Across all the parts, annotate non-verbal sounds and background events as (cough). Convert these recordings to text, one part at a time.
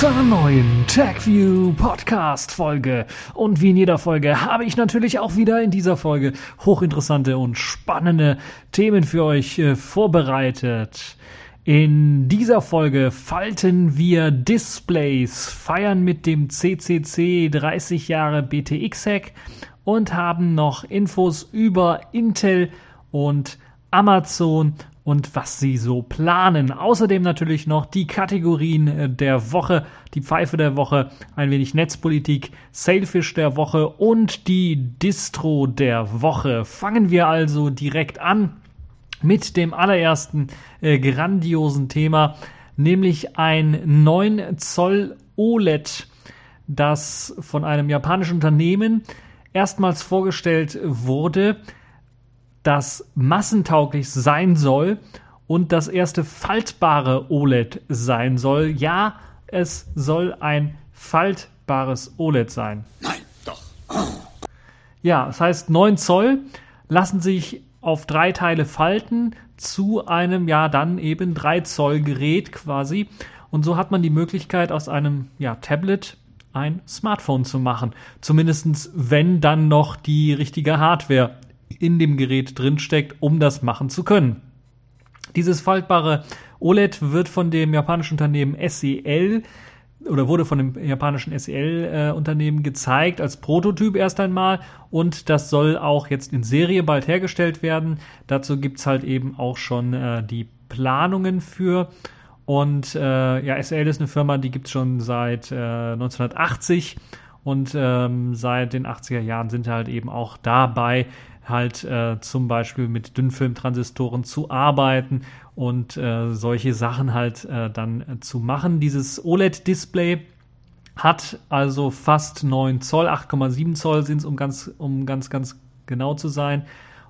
zu einer neuen TechView Podcast Folge. Und wie in jeder Folge habe ich natürlich auch wieder in dieser Folge hochinteressante und spannende Themen für euch äh, vorbereitet. In dieser Folge falten wir Displays, feiern mit dem CCC 30 Jahre BTX Hack und haben noch Infos über Intel und Amazon und was sie so planen. Außerdem natürlich noch die Kategorien äh, der Woche, die Pfeife der Woche, ein wenig Netzpolitik, Sailfish der Woche und die Distro der Woche. Fangen wir also direkt an mit dem allerersten äh, grandiosen Thema, nämlich ein 9 Zoll OLED, das von einem japanischen Unternehmen erstmals vorgestellt wurde das massentauglich sein soll und das erste faltbare OLED sein soll. Ja, es soll ein faltbares OLED sein. Nein, doch. Ja, das heißt 9 Zoll lassen sich auf drei Teile falten zu einem ja dann eben 3 Zoll Gerät quasi. Und so hat man die Möglichkeit aus einem ja, Tablet ein Smartphone zu machen. Zumindestens wenn dann noch die richtige Hardware in dem Gerät drinsteckt, um das machen zu können. Dieses faltbare OLED wird von dem japanischen Unternehmen SEL oder wurde von dem japanischen SEL-Unternehmen äh, gezeigt als Prototyp erst einmal und das soll auch jetzt in Serie bald hergestellt werden. Dazu gibt's halt eben auch schon äh, die Planungen für. Und äh, ja, SEL ist eine Firma, die gibt's schon seit äh, 1980 und ähm, seit den 80er Jahren sind halt eben auch dabei, halt äh, zum Beispiel mit Dünnfilmtransistoren zu arbeiten und äh, solche Sachen halt äh, dann äh, zu machen. Dieses OLED-Display hat also fast 9 Zoll, 8,7 Zoll sind es, um ganz, um ganz, ganz genau zu sein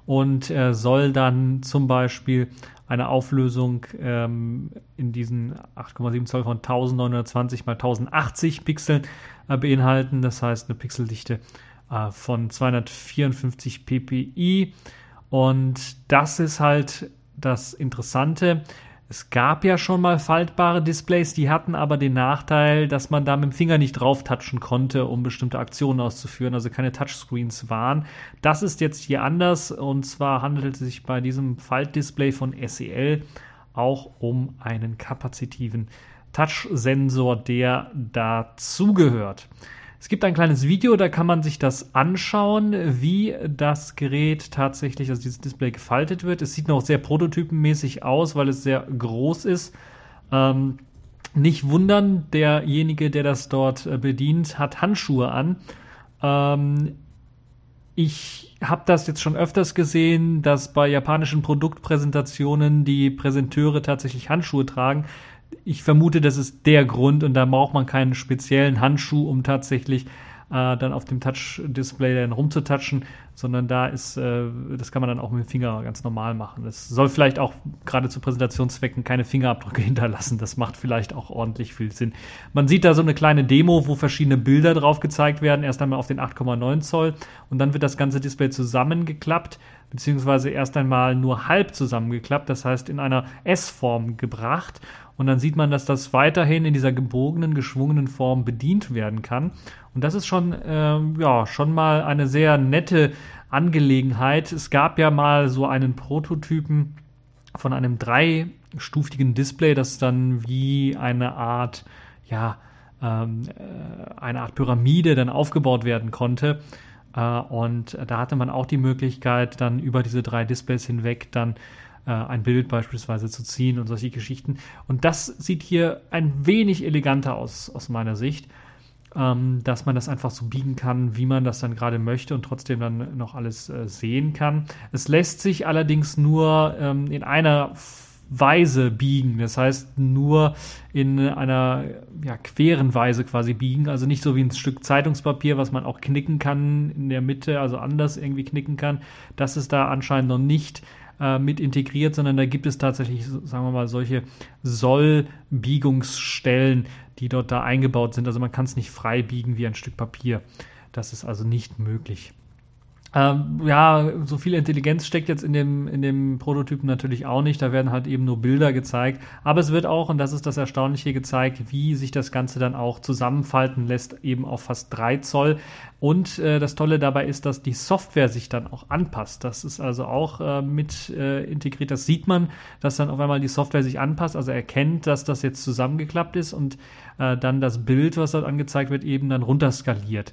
und äh, soll dann zum Beispiel eine Auflösung ähm, in diesen 8,7 Zoll von 1920 mal 1080 Pixeln äh, beinhalten. Das heißt eine Pixeldichte äh, von 254 ppi. Und das ist halt das Interessante. Es gab ja schon mal faltbare Displays, die hatten aber den Nachteil, dass man da mit dem Finger nicht drauf touchen konnte, um bestimmte Aktionen auszuführen, also keine Touchscreens waren. Das ist jetzt hier anders und zwar handelt es sich bei diesem Faltdisplay von SEL auch um einen kapazitiven Touchsensor, der dazugehört. Es gibt ein kleines Video, da kann man sich das anschauen, wie das Gerät tatsächlich, also dieses Display gefaltet wird. Es sieht noch sehr prototypenmäßig aus, weil es sehr groß ist. Ähm, nicht wundern, derjenige, der das dort äh, bedient, hat Handschuhe an. Ähm, ich habe das jetzt schon öfters gesehen, dass bei japanischen Produktpräsentationen die Präsenteure tatsächlich Handschuhe tragen ich vermute, das ist der Grund und da braucht man keinen speziellen Handschuh, um tatsächlich äh, dann auf dem Touch-Display dann rumzutatschen, sondern da ist, äh, das kann man dann auch mit dem Finger ganz normal machen. Es soll vielleicht auch gerade zu Präsentationszwecken keine Fingerabdrücke (laughs) hinterlassen. Das macht vielleicht auch ordentlich viel Sinn. Man sieht da so eine kleine Demo, wo verschiedene Bilder drauf gezeigt werden. Erst einmal auf den 8,9 Zoll und dann wird das ganze Display zusammengeklappt beziehungsweise erst einmal nur halb zusammengeklappt, das heißt in einer S-Form gebracht. Und dann sieht man, dass das weiterhin in dieser gebogenen, geschwungenen Form bedient werden kann. Und das ist schon, ähm, ja, schon mal eine sehr nette Angelegenheit. Es gab ja mal so einen Prototypen von einem dreistufigen Display, das dann wie eine Art, ja, ähm, äh, eine Art Pyramide dann aufgebaut werden konnte. Äh, und da hatte man auch die Möglichkeit, dann über diese drei Displays hinweg dann äh, ein Bild beispielsweise zu ziehen und solche Geschichten. Und das sieht hier ein wenig eleganter aus, aus meiner Sicht, ähm, dass man das einfach so biegen kann, wie man das dann gerade möchte und trotzdem dann noch alles äh, sehen kann. Es lässt sich allerdings nur ähm, in einer Weise biegen. Das heißt, nur in einer ja, queren Weise quasi biegen. Also nicht so wie ein Stück Zeitungspapier, was man auch knicken kann in der Mitte, also anders irgendwie knicken kann. Das ist da anscheinend noch nicht äh, mit integriert, sondern da gibt es tatsächlich, sagen wir mal, solche Sollbiegungsstellen, die dort da eingebaut sind. Also man kann es nicht frei biegen wie ein Stück Papier. Das ist also nicht möglich. Ähm, ja, so viel Intelligenz steckt jetzt in dem, in dem Prototypen natürlich auch nicht. Da werden halt eben nur Bilder gezeigt. Aber es wird auch, und das ist das Erstaunliche, gezeigt, wie sich das Ganze dann auch zusammenfalten lässt, eben auf fast 3 Zoll. Und äh, das Tolle dabei ist, dass die Software sich dann auch anpasst. Das ist also auch äh, mit äh, integriert. Das sieht man, dass dann auf einmal die Software sich anpasst, also erkennt, dass das jetzt zusammengeklappt ist und äh, dann das Bild, was dort angezeigt wird, eben dann runterskaliert.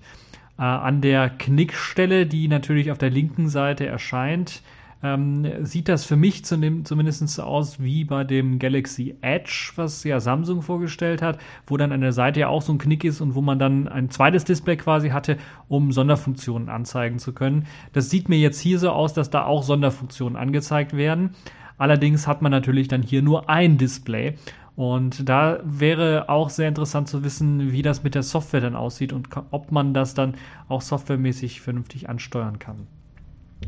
Äh, an der Knickstelle, die natürlich auf der linken Seite erscheint, ähm, sieht das für mich zumindest aus wie bei dem Galaxy Edge, was ja Samsung vorgestellt hat, wo dann an der Seite ja auch so ein Knick ist und wo man dann ein zweites Display quasi hatte, um Sonderfunktionen anzeigen zu können. Das sieht mir jetzt hier so aus, dass da auch Sonderfunktionen angezeigt werden. Allerdings hat man natürlich dann hier nur ein Display und da wäre auch sehr interessant zu wissen, wie das mit der Software dann aussieht und ob man das dann auch softwaremäßig vernünftig ansteuern kann.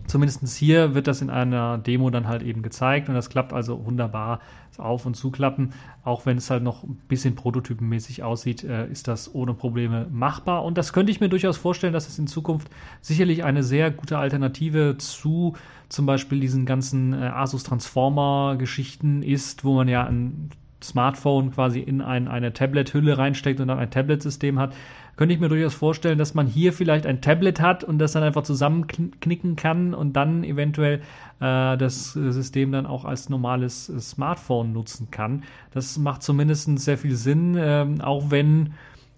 Zumindest hier wird das in einer Demo dann halt eben gezeigt und das klappt also wunderbar Auf- und Zuklappen. Auch wenn es halt noch ein bisschen prototypenmäßig aussieht, äh, ist das ohne Probleme machbar. Und das könnte ich mir durchaus vorstellen, dass es in Zukunft sicherlich eine sehr gute Alternative zu zum Beispiel diesen ganzen äh, Asus Transformer Geschichten ist, wo man ja ein Smartphone quasi in ein, eine Tablet-Hülle reinsteckt und dann ein Tablet-System hat, könnte ich mir durchaus vorstellen, dass man hier vielleicht ein Tablet hat und das dann einfach zusammenknicken kann und dann eventuell äh, das System dann auch als normales Smartphone nutzen kann. Das macht zumindest sehr viel Sinn, äh, auch wenn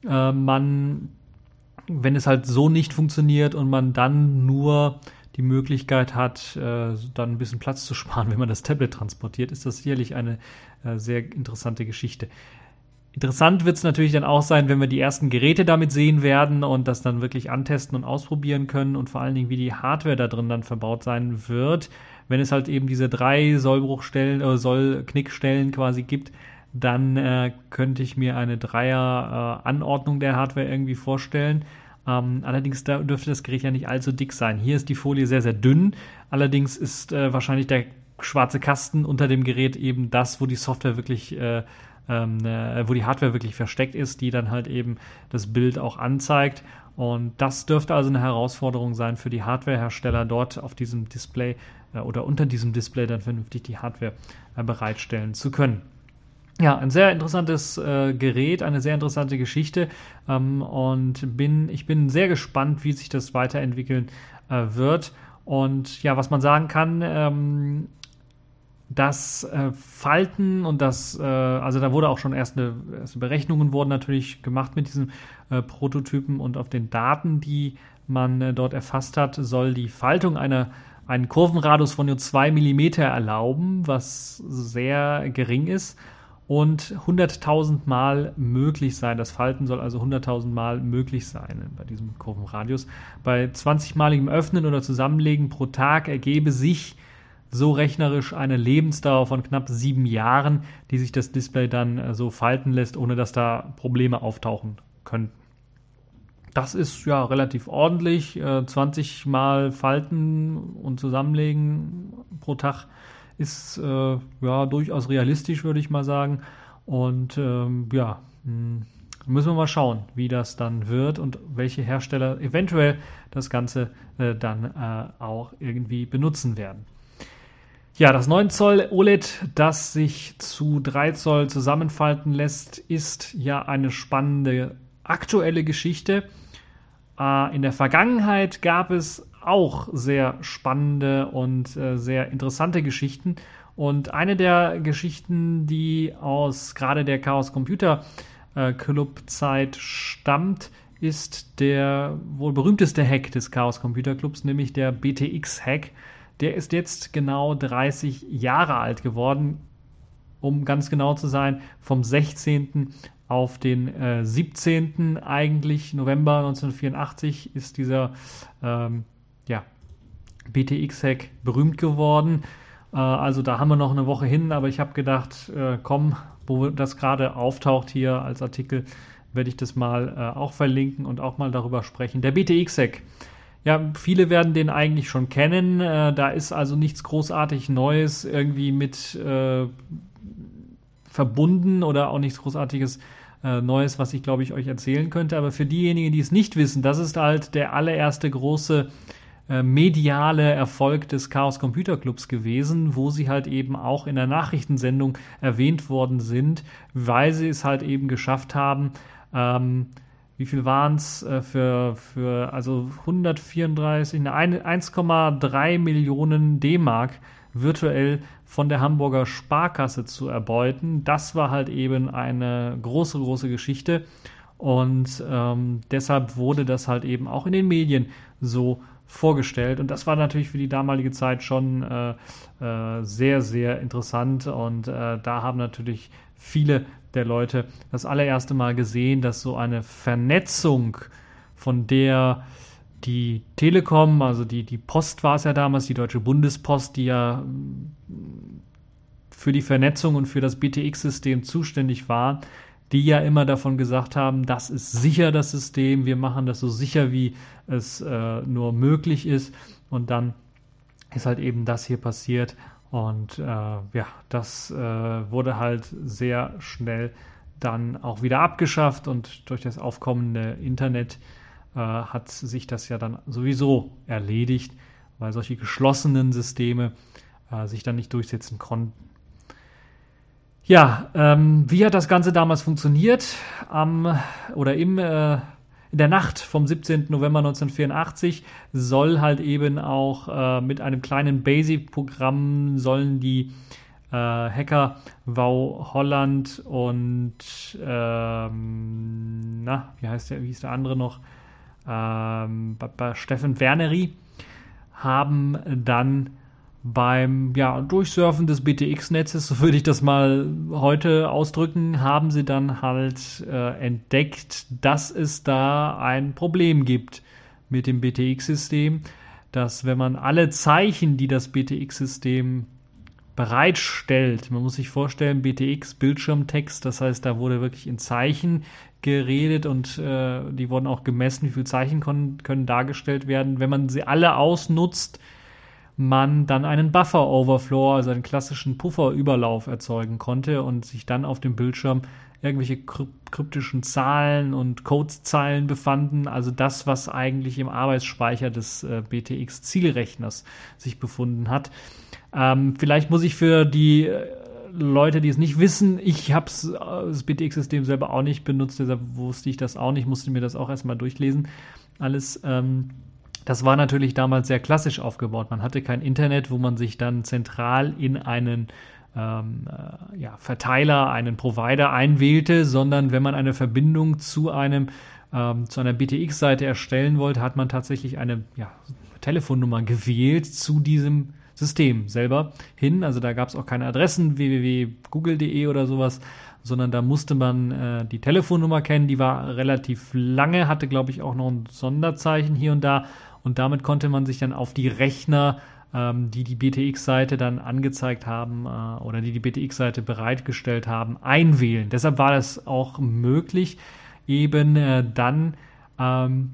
äh, man, wenn es halt so nicht funktioniert und man dann nur die Möglichkeit hat, äh, dann ein bisschen Platz zu sparen, (laughs) wenn man das Tablet transportiert, ist das sicherlich eine äh, sehr interessante Geschichte. Interessant wird es natürlich dann auch sein, wenn wir die ersten Geräte damit sehen werden und das dann wirklich antesten und ausprobieren können und vor allen Dingen, wie die Hardware da drin dann verbaut sein wird. Wenn es halt eben diese drei Sollbruchstellen, äh, Soll-Knickstellen quasi gibt, dann äh, könnte ich mir eine Dreier-Anordnung äh, der Hardware irgendwie vorstellen. Ähm, allerdings da dürfte das Gerät ja nicht allzu dick sein. Hier ist die Folie sehr, sehr dünn. Allerdings ist äh, wahrscheinlich der schwarze Kasten unter dem Gerät eben das, wo die Software wirklich, äh, ähm, äh, wo die Hardware wirklich versteckt ist, die dann halt eben das Bild auch anzeigt. Und das dürfte also eine Herausforderung sein für die Hardwarehersteller, dort auf diesem Display äh, oder unter diesem Display dann vernünftig die Hardware äh, bereitstellen zu können. Ja, ein sehr interessantes äh, Gerät, eine sehr interessante Geschichte ähm, und bin, ich bin sehr gespannt, wie sich das weiterentwickeln äh, wird. Und ja, was man sagen kann, ähm, das äh, Falten und das, äh, also da wurde auch schon erste, erste Berechnungen wurden natürlich gemacht mit diesem äh, Prototypen und auf den Daten, die man äh, dort erfasst hat, soll die Faltung einer einen Kurvenradius von nur 2 mm erlauben, was sehr gering ist und 100.000 Mal möglich sein. Das Falten soll also 100.000 Mal möglich sein bei diesem Kurvenradius. Bei 20-maligem Öffnen oder Zusammenlegen pro Tag ergebe sich so rechnerisch eine Lebensdauer von knapp sieben Jahren, die sich das Display dann äh, so falten lässt, ohne dass da Probleme auftauchen könnten. Das ist ja relativ ordentlich. 20 äh, Mal falten und zusammenlegen pro Tag ist äh, ja durchaus realistisch, würde ich mal sagen. Und ähm, ja, hm, müssen wir mal schauen, wie das dann wird und welche Hersteller eventuell das Ganze dann auch irgendwie benutzen werden. Ja, das 9 Zoll OLED, das sich zu 3 Zoll zusammenfalten lässt, ist ja eine spannende aktuelle Geschichte. Äh, in der Vergangenheit gab es auch sehr spannende und äh, sehr interessante Geschichten. Und eine der Geschichten, die aus gerade der Chaos Computer äh, Club Zeit stammt, ist der wohl berühmteste Hack des Chaos Computer Clubs, nämlich der BTX Hack. Der ist jetzt genau 30 Jahre alt geworden, um ganz genau zu sein, vom 16. auf den äh, 17. eigentlich November 1984 ist dieser ähm, ja, BTX-Hack berühmt geworden. Äh, also da haben wir noch eine Woche hin, aber ich habe gedacht, äh, komm, wo das gerade auftaucht hier als Artikel, werde ich das mal äh, auch verlinken und auch mal darüber sprechen. Der BTX-Hack. Ja, viele werden den eigentlich schon kennen. Äh, da ist also nichts großartig Neues irgendwie mit äh, verbunden oder auch nichts großartiges äh, Neues, was ich glaube ich euch erzählen könnte. Aber für diejenigen, die es nicht wissen, das ist halt der allererste große äh, mediale Erfolg des Chaos Computer Clubs gewesen, wo sie halt eben auch in der Nachrichtensendung erwähnt worden sind, weil sie es halt eben geschafft haben, ähm, wie viel waren es äh, für, für also 134, 1,3 Millionen D-Mark virtuell von der Hamburger Sparkasse zu erbeuten. Das war halt eben eine große, große Geschichte. Und ähm, deshalb wurde das halt eben auch in den Medien so vorgestellt. Und das war natürlich für die damalige Zeit schon äh, äh, sehr, sehr interessant. Und äh, da haben natürlich viele der Leute das allererste Mal gesehen, dass so eine Vernetzung, von der die Telekom, also die, die Post war es ja damals, die Deutsche Bundespost, die ja mm, für die Vernetzung und für das BTX-System zuständig war, die ja immer davon gesagt haben, das ist sicher das System, wir machen das so sicher, wie es äh, nur möglich ist. Und dann ist halt eben das hier passiert. Und äh, ja, das äh, wurde halt sehr schnell dann auch wieder abgeschafft und durch das aufkommende Internet äh, hat sich das ja dann sowieso erledigt, weil solche geschlossenen Systeme äh, sich dann nicht durchsetzen konnten. Ja, ähm, wie hat das Ganze damals funktioniert? Am oder im äh, in der Nacht vom 17. November 1984 soll halt eben auch äh, mit einem kleinen Basic-Programm sollen die äh, Hacker Wow Holland und ähm, na, wie heißt der, wie hieß der andere noch? ähm, Steffen Werneri haben dann beim ja, Durchsurfen des BTX-Netzes, so würde ich das mal heute ausdrücken, haben sie dann halt äh, entdeckt, dass es da ein Problem gibt mit dem BTX-System, dass wenn man alle Zeichen, die das BTX-System bereitstellt, man muss sich vorstellen, BTX, Bildschirmtext, das heißt, da wurde wirklich in Zeichen geredet und äh, die wurden auch gemessen, wie viele Zeichen können, können dargestellt werden. Wenn man sie alle ausnutzt, man dann einen Buffer-Overflow, also einen klassischen Pufferüberlauf erzeugen konnte und sich dann auf dem Bildschirm irgendwelche kryptischen Zahlen und Codezeilen befanden, also das, was eigentlich im Arbeitsspeicher des äh, BTX-Zielrechners sich befunden hat. Ähm, vielleicht muss ich für die äh, Leute, die es nicht wissen, ich habe das BTX-System selber auch nicht benutzt, deshalb wusste ich das auch nicht, musste mir das auch erstmal durchlesen. Alles. Ähm, das war natürlich damals sehr klassisch aufgebaut. Man hatte kein Internet, wo man sich dann zentral in einen ähm, äh, ja, Verteiler, einen Provider einwählte, sondern wenn man eine Verbindung zu einem ähm, zu einer BTX-Seite erstellen wollte, hat man tatsächlich eine ja, Telefonnummer gewählt zu diesem System selber hin. Also da gab es auch keine Adressen www.google.de oder sowas, sondern da musste man äh, die Telefonnummer kennen. Die war relativ lange, hatte glaube ich auch noch ein Sonderzeichen hier und da. Und damit konnte man sich dann auf die Rechner, ähm, die die BTX-Seite dann angezeigt haben äh, oder die die BTX-Seite bereitgestellt haben, einwählen. Deshalb war das auch möglich, eben äh, dann ähm,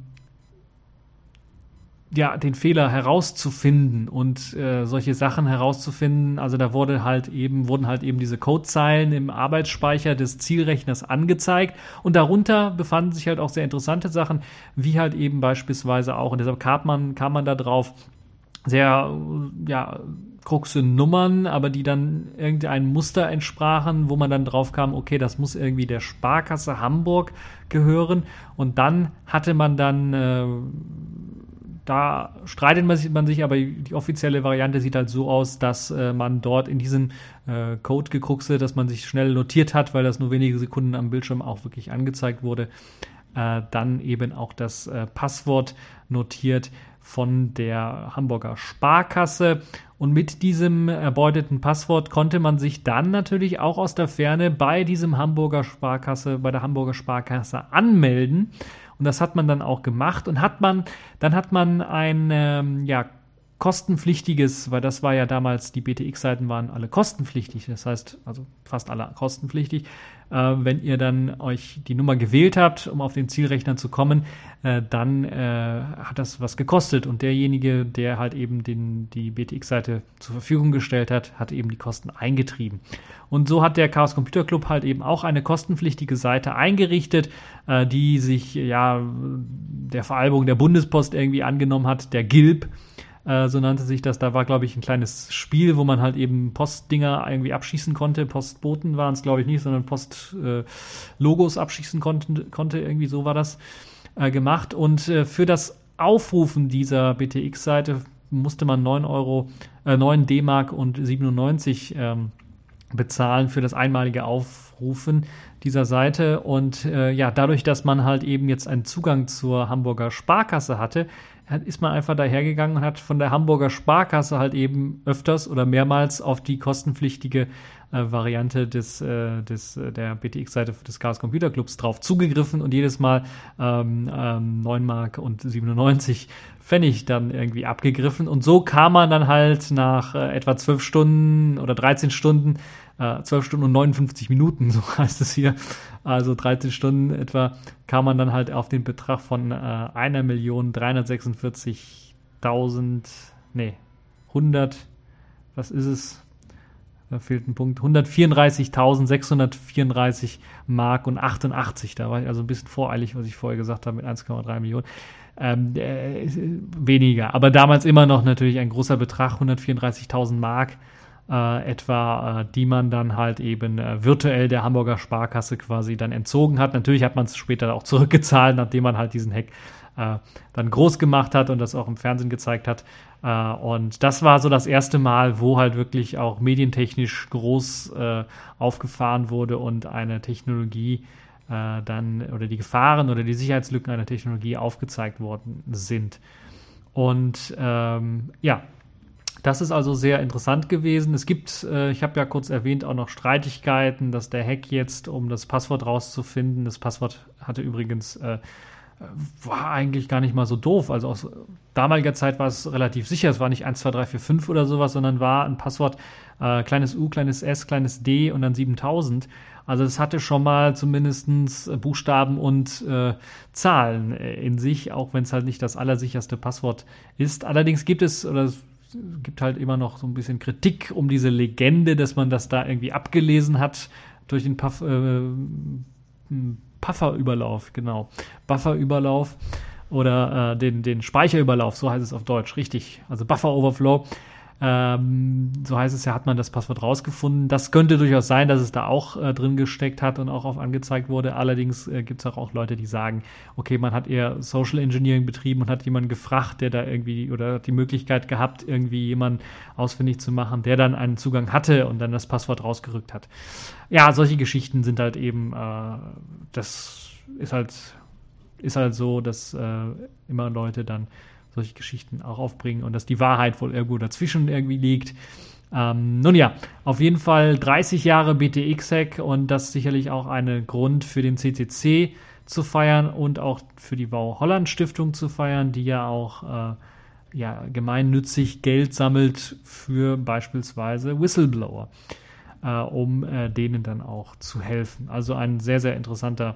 ja, den Fehler herauszufinden und äh, solche Sachen herauszufinden. Also da wurde halt eben, wurden halt eben diese Codezeilen im Arbeitsspeicher des Zielrechners angezeigt und darunter befanden sich halt auch sehr interessante Sachen, wie halt eben beispielsweise auch, und deshalb kam man, kam man da drauf, sehr, ja, kruxe Nummern, aber die dann irgendein Muster entsprachen, wo man dann drauf kam, okay, das muss irgendwie der Sparkasse Hamburg gehören. Und dann hatte man dann äh, da streitet man sich, aber die offizielle Variante sieht halt so aus, dass äh, man dort in diesem äh, Code gekruxe, dass man sich schnell notiert hat, weil das nur wenige Sekunden am Bildschirm auch wirklich angezeigt wurde, äh, dann eben auch das äh, Passwort notiert von der Hamburger Sparkasse. Und mit diesem erbeuteten Passwort konnte man sich dann natürlich auch aus der Ferne bei diesem Hamburger Sparkasse, bei der Hamburger Sparkasse anmelden. Und das hat man dann auch gemacht. Und hat man, dann hat man ein ähm, ja, kostenpflichtiges, weil das war ja damals, die BTX-Seiten waren alle kostenpflichtig, das heißt, also fast alle kostenpflichtig. Äh, wenn ihr dann euch die Nummer gewählt habt, um auf den Zielrechner zu kommen, äh, dann äh, hat das was gekostet und derjenige, der halt eben den, die BTX-Seite zur Verfügung gestellt hat, hat eben die Kosten eingetrieben. Und so hat der Chaos Computer Club halt eben auch eine kostenpflichtige Seite eingerichtet, äh, die sich ja der Veralbung der Bundespost irgendwie angenommen hat, der Gilb. Äh, so nannte sich das. Da war, glaube ich, ein kleines Spiel, wo man halt eben Postdinger irgendwie abschießen konnte. Postboten waren es, glaube ich, nicht, sondern Postlogos äh, abschießen konnte, konnte. Irgendwie so war das äh, gemacht. Und äh, für das Aufrufen dieser BTX-Seite musste man 9 Euro, äh, 9 D-Mark und 97 ähm, bezahlen für das einmalige Aufrufen dieser Seite. Und äh, ja, dadurch, dass man halt eben jetzt einen Zugang zur Hamburger Sparkasse hatte, ist man einfach dahergegangen und hat von der Hamburger Sparkasse halt eben öfters oder mehrmals auf die kostenpflichtige äh, Variante des, äh, des, äh, der BTX-Seite des Chaos Computer Clubs drauf zugegriffen und jedes Mal ähm, ähm, 9 Mark und 97 Pfennig dann irgendwie abgegriffen. Und so kam man dann halt nach äh, etwa 12 Stunden oder 13 Stunden äh, 12 Stunden und 59 Minuten, (laughs) so heißt es hier, also 13 Stunden etwa, kam man dann halt auf den Betrag von äh, 1.346.000, nee, 100, was ist es? Da fehlt ein Punkt. 134.634 Mark und 88. Da war ich also ein bisschen voreilig, was ich vorher gesagt habe mit 1,3 Millionen. Ähm, äh, weniger. Aber damals immer noch natürlich ein großer Betrag, 134.000 Mark äh, etwa, äh, die man dann halt eben äh, virtuell der Hamburger Sparkasse quasi dann entzogen hat. Natürlich hat man es später auch zurückgezahlt, nachdem man halt diesen Hack äh, dann groß gemacht hat und das auch im Fernsehen gezeigt hat. Äh, und das war so das erste Mal, wo halt wirklich auch medientechnisch groß äh, aufgefahren wurde und eine Technologie dann oder die Gefahren oder die Sicherheitslücken einer Technologie aufgezeigt worden sind. Und ähm, ja, das ist also sehr interessant gewesen. Es gibt, äh, ich habe ja kurz erwähnt, auch noch Streitigkeiten, dass der Hack jetzt, um das Passwort rauszufinden, das Passwort hatte übrigens, äh, war eigentlich gar nicht mal so doof. Also aus damaliger Zeit war es relativ sicher. Es war nicht 1, 2, 3, 4, 5 oder sowas, sondern war ein Passwort äh, kleines U, kleines S, kleines D und dann 7000. Also es hatte schon mal zumindest Buchstaben und äh, Zahlen äh, in sich, auch wenn es halt nicht das allersicherste Passwort ist. Allerdings gibt es, oder gibt halt immer noch so ein bisschen Kritik um diese Legende, dass man das da irgendwie abgelesen hat durch den Puff, äh, Pufferüberlauf, genau. Bufferüberlauf oder äh, den, den Speicherüberlauf, so heißt es auf Deutsch, richtig. Also Buffer Overflow. Ähm, so heißt es ja, hat man das Passwort rausgefunden. Das könnte durchaus sein, dass es da auch äh, drin gesteckt hat und auch auf angezeigt wurde. Allerdings äh, gibt es auch, auch Leute, die sagen, okay, man hat eher Social Engineering betrieben und hat jemanden gefragt, der da irgendwie oder hat die Möglichkeit gehabt, irgendwie jemanden ausfindig zu machen, der dann einen Zugang hatte und dann das Passwort rausgerückt hat. Ja, solche Geschichten sind halt eben, äh, das ist halt, ist halt so, dass äh, immer Leute dann solche Geschichten auch aufbringen und dass die Wahrheit wohl irgendwo dazwischen irgendwie liegt. Ähm, nun ja, auf jeden Fall 30 Jahre BTX-Hack und das sicherlich auch ein Grund für den CCC zu feiern und auch für die Bau Holland Stiftung zu feiern, die ja auch äh, ja, gemeinnützig Geld sammelt für beispielsweise Whistleblower, äh, um äh, denen dann auch zu helfen. Also ein sehr, sehr interessanter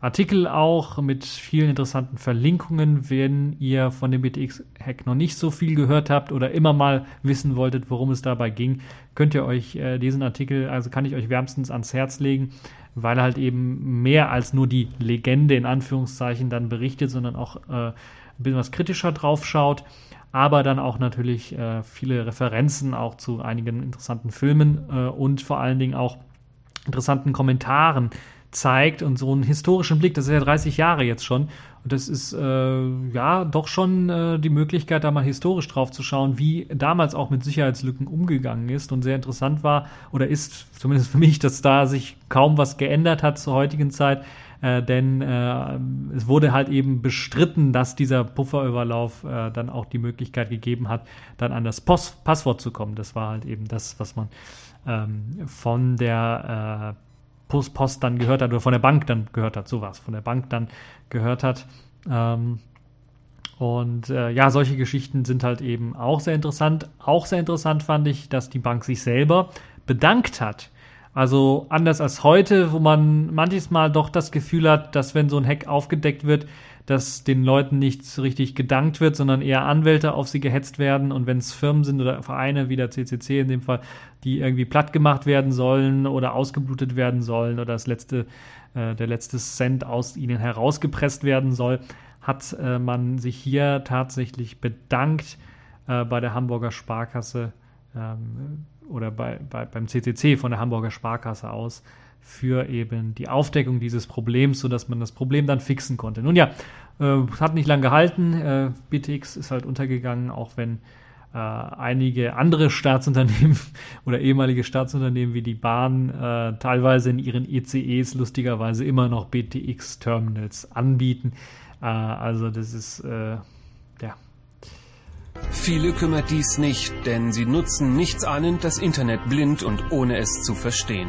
Artikel auch mit vielen interessanten Verlinkungen. Wenn ihr von dem BTX-Hack noch nicht so viel gehört habt oder immer mal wissen wolltet, worum es dabei ging, könnt ihr euch äh, diesen Artikel, also kann ich euch wärmstens ans Herz legen, weil er halt eben mehr als nur die Legende in Anführungszeichen dann berichtet, sondern auch äh, ein bisschen was kritischer drauf schaut aber dann auch natürlich äh, viele Referenzen auch zu einigen interessanten Filmen äh, und vor allen Dingen auch interessanten Kommentaren zeigt und so einen historischen Blick. Das ist ja 30 Jahre jetzt schon. Und das ist äh, ja doch schon äh, die Möglichkeit, da mal historisch drauf zu schauen, wie damals auch mit Sicherheitslücken umgegangen ist. Und sehr interessant war oder ist zumindest für mich, dass da sich kaum was geändert hat zur heutigen Zeit. Äh, denn äh, es wurde halt eben bestritten, dass dieser Pufferüberlauf äh, dann auch die Möglichkeit gegeben hat, dann an das Post Passwort zu kommen. Das war halt eben das, was man ähm, von der äh, Post, dann gehört hat oder von der Bank dann gehört hat, sowas, von der Bank dann gehört hat. Ähm, und äh, ja, solche Geschichten sind halt eben auch sehr interessant. Auch sehr interessant fand ich, dass die Bank sich selber bedankt hat. Also anders als heute, wo man manches Mal doch das Gefühl hat, dass wenn so ein Hack aufgedeckt wird, dass den Leuten nicht richtig gedankt wird, sondern eher Anwälte auf sie gehetzt werden. Und wenn es Firmen sind oder Vereine wie der CCC in dem Fall, die irgendwie platt gemacht werden sollen oder ausgeblutet werden sollen oder das letzte, äh, der letzte Cent aus ihnen herausgepresst werden soll, hat äh, man sich hier tatsächlich bedankt äh, bei der Hamburger Sparkasse ähm, oder bei, bei, beim CCC von der Hamburger Sparkasse aus für eben die Aufdeckung dieses Problems, sodass man das Problem dann fixen konnte. Nun ja, äh, hat nicht lange gehalten. Äh, BTX ist halt untergegangen, auch wenn äh, einige andere Staatsunternehmen (laughs) oder ehemalige Staatsunternehmen wie die Bahn äh, teilweise in ihren ECEs lustigerweise immer noch BTX-Terminals anbieten. Äh, also das ist äh, ja. Viele kümmert dies nicht, denn sie nutzen nichts ahnend das Internet blind und ohne es zu verstehen.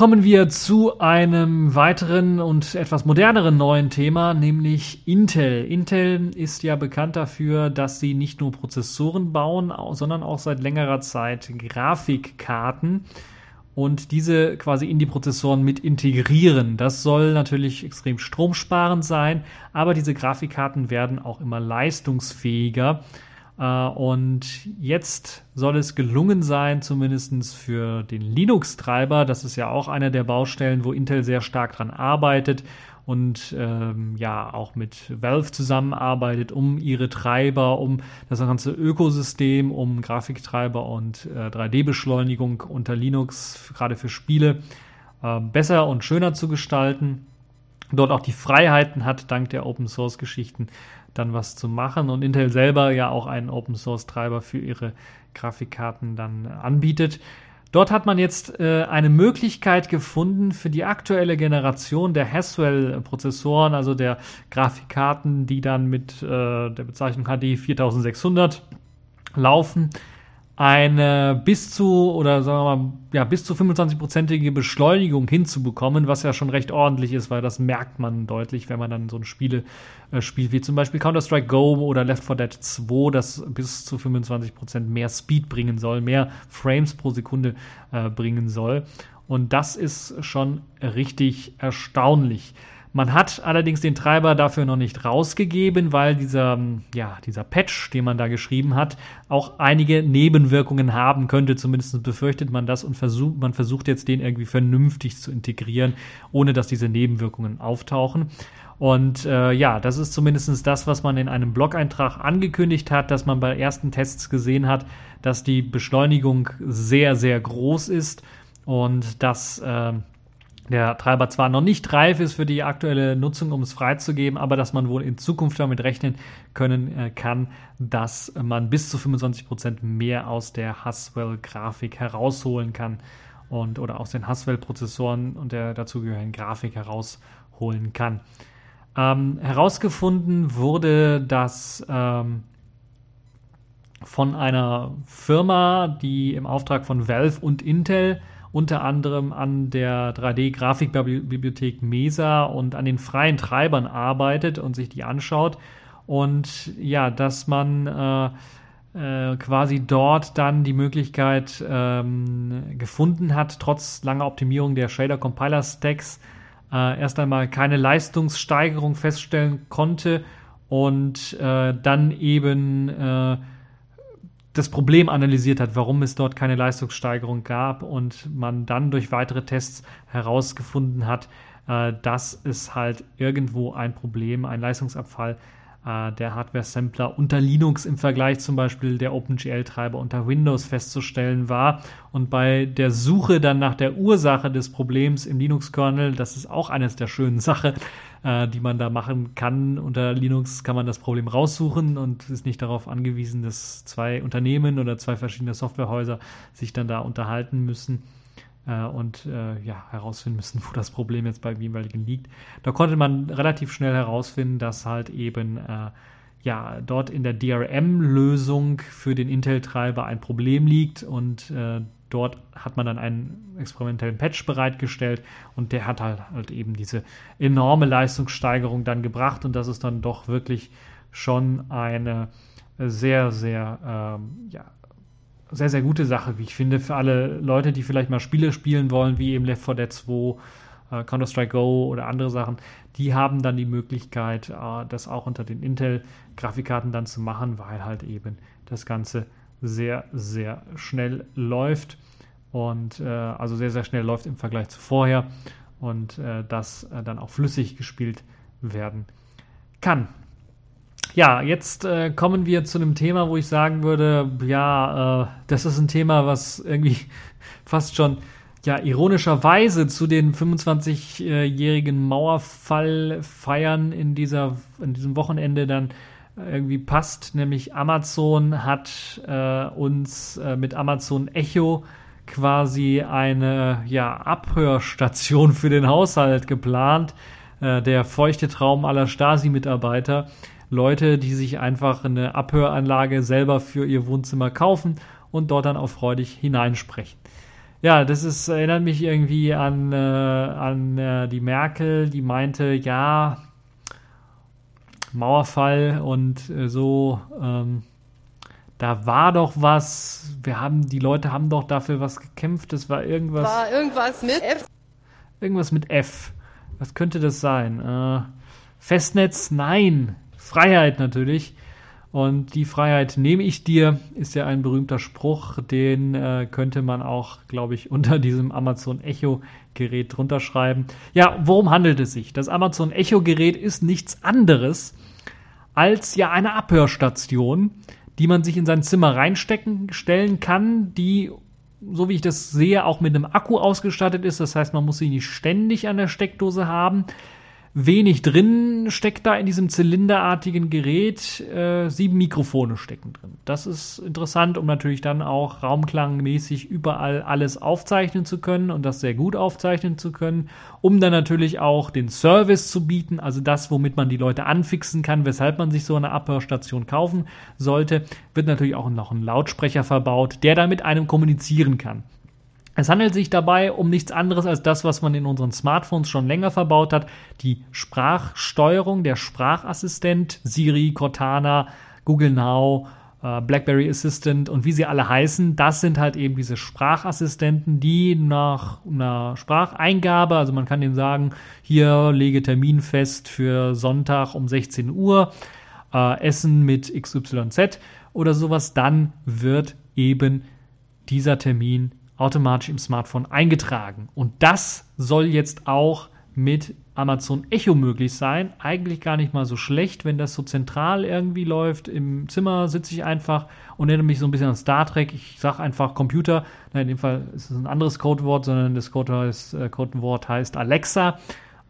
Kommen wir zu einem weiteren und etwas moderneren neuen Thema, nämlich Intel. Intel ist ja bekannt dafür, dass sie nicht nur Prozessoren bauen, sondern auch seit längerer Zeit Grafikkarten und diese quasi in die Prozessoren mit integrieren. Das soll natürlich extrem stromsparend sein, aber diese Grafikkarten werden auch immer leistungsfähiger. Äh, und jetzt soll es gelungen sein, zumindest für den Linux-Treiber, das ist ja auch einer der Baustellen, wo Intel sehr stark dran arbeitet und ähm, ja auch mit Valve zusammenarbeitet, um ihre Treiber, um das ganze Ökosystem, um Grafiktreiber und äh, 3D-Beschleunigung unter Linux, gerade für Spiele, äh, besser und schöner zu gestalten. Dort auch die Freiheiten hat, dank der Open Source Geschichten, dann was zu machen und Intel selber ja auch einen Open Source Treiber für ihre Grafikkarten dann anbietet. Dort hat man jetzt äh, eine Möglichkeit gefunden für die aktuelle Generation der Haswell-Prozessoren, also der Grafikkarten, die dann mit äh, der Bezeichnung HD 4600 laufen, eine bis zu oder sagen wir mal ja bis zu 25-prozentige Beschleunigung hinzubekommen, was ja schon recht ordentlich ist, weil das merkt man deutlich, wenn man dann so ein Spiele äh, spielt wie zum Beispiel Counter Strike Go oder Left 4 Dead 2, das bis zu 25 Prozent mehr Speed bringen soll, mehr Frames pro Sekunde äh, bringen soll. Und das ist schon richtig erstaunlich. Man hat allerdings den Treiber dafür noch nicht rausgegeben, weil dieser, ja, dieser Patch, den man da geschrieben hat, auch einige Nebenwirkungen haben könnte. Zumindest befürchtet man das und versucht, man versucht jetzt den irgendwie vernünftig zu integrieren, ohne dass diese Nebenwirkungen auftauchen. Und äh, ja, das ist zumindest das, was man in einem Blog-Eintrag angekündigt hat, dass man bei ersten Tests gesehen hat, dass die Beschleunigung sehr, sehr groß ist und dass äh, der Treiber zwar noch nicht reif ist für die aktuelle Nutzung, um es freizugeben, aber dass man wohl in Zukunft damit rechnen können äh, kann, dass man bis zu 25 Prozent mehr aus der Haswell-Grafik herausholen kann und oder aus den Haswell-Prozessoren und der dazugehörigen Grafik herausholen kann. Ähm, herausgefunden wurde, dass ähm, von einer Firma, die im Auftrag von Valve und Intel unter anderem an der 3D-Grafikbibliothek Mesa und an den freien Treibern arbeitet und sich die anschaut. Und ja, dass man äh, äh, quasi dort dann die Möglichkeit ähm, gefunden hat, trotz langer Optimierung der Shader-Compiler-Stacks, äh, erst einmal keine Leistungssteigerung feststellen konnte und äh, dann eben äh, das Problem analysiert hat, warum es dort keine Leistungssteigerung gab und man dann durch weitere Tests herausgefunden hat, äh, dass es halt irgendwo ein Problem, ein Leistungsabfall äh, der Hardware-Sampler unter Linux im Vergleich zum Beispiel der OpenGL-Treiber unter Windows festzustellen war. Und bei der Suche dann nach der Ursache des Problems im Linux-Kernel, das ist auch eines der schönen Sachen, äh, die man da machen kann. Unter Linux kann man das Problem raussuchen und ist nicht darauf angewiesen, dass zwei Unternehmen oder zwei verschiedene Softwarehäuser sich dann da unterhalten müssen äh, und äh, ja, herausfinden müssen, wo das Problem jetzt bei jeweiligen liegt. Da konnte man relativ schnell herausfinden, dass halt eben äh, ja, dort in der DRM-Lösung für den Intel-Treiber ein Problem liegt und äh, dort hat man dann einen experimentellen Patch bereitgestellt und der hat halt, halt eben diese enorme Leistungssteigerung dann gebracht und das ist dann doch wirklich schon eine sehr, sehr ähm, ja, sehr, sehr gute Sache, wie ich finde, für alle Leute, die vielleicht mal Spiele spielen wollen, wie eben Left 4 Dead 2, äh, Counter-Strike Go oder andere Sachen, die haben dann die Möglichkeit, äh, das auch unter den Intel-Grafikkarten dann zu machen, weil halt eben das Ganze sehr, sehr schnell läuft und äh, also sehr, sehr schnell läuft im Vergleich zu vorher und äh, das äh, dann auch flüssig gespielt werden kann. Ja, jetzt äh, kommen wir zu einem Thema, wo ich sagen würde, ja, äh, das ist ein Thema, was irgendwie (laughs) fast schon ja ironischerweise zu den 25-jährigen Mauerfallfeiern in dieser in diesem Wochenende dann irgendwie passt, nämlich Amazon hat äh, uns äh, mit Amazon Echo quasi eine ja, Abhörstation (laughs) für den Haushalt geplant. Äh, der feuchte Traum aller Stasi-Mitarbeiter. Leute, die sich einfach eine Abhöranlage selber für ihr Wohnzimmer kaufen und dort dann auch freudig hineinsprechen. Ja, das ist, erinnert mich irgendwie an, äh, an äh, die Merkel, die meinte, ja, Mauerfall und äh, so, ähm, da war doch was, wir haben, die Leute haben doch dafür was gekämpft, das war irgendwas. War irgendwas mit F. Irgendwas mit F. Was könnte das sein? Äh, Festnetz? Nein. Freiheit natürlich. Und die Freiheit nehme ich dir, ist ja ein berühmter Spruch, den äh, könnte man auch, glaube ich, (laughs) unter diesem Amazon Echo Gerät drunter schreiben. Ja, worum handelt es sich? Das Amazon Echo Gerät ist nichts anderes als ja eine Abhörstation, die man sich in sein Zimmer reinstecken stellen kann, die so wie ich das sehe, auch mit einem Akku ausgestattet ist. Das heißt, man muss sie nicht ständig an der Steckdose haben wenig drin steckt da in diesem zylinderartigen Gerät. Äh, sieben Mikrofone stecken drin. Das ist interessant, um natürlich dann auch raumklangmäßig überall alles aufzeichnen zu können und das sehr gut aufzeichnen zu können, um dann natürlich auch den Service zu bieten, also das, womit man die Leute anfixen kann, weshalb man sich so eine Abhörstation kaufen sollte, wird natürlich auch noch ein Lautsprecher verbaut, der dann mit einem kommunizieren kann. Es handelt sich dabei um nichts anderes als das, was man in unseren Smartphones schon länger verbaut hat, die Sprachsteuerung, der Sprachassistent, Siri, Cortana, Google Now, äh, BlackBerry Assistant und wie sie alle heißen, das sind halt eben diese Sprachassistenten, die nach einer Spracheingabe, also man kann dem sagen, hier lege Termin fest für Sonntag um 16 Uhr, äh, Essen mit XYZ oder sowas, dann wird eben dieser Termin automatisch im Smartphone eingetragen. Und das soll jetzt auch mit Amazon Echo möglich sein. Eigentlich gar nicht mal so schlecht, wenn das so zentral irgendwie läuft. Im Zimmer sitze ich einfach und erinnere mich so ein bisschen an Star Trek. Ich sage einfach Computer. Nein, in dem Fall ist es ein anderes Codewort, sondern das Codewort heißt, äh, Codewort heißt Alexa.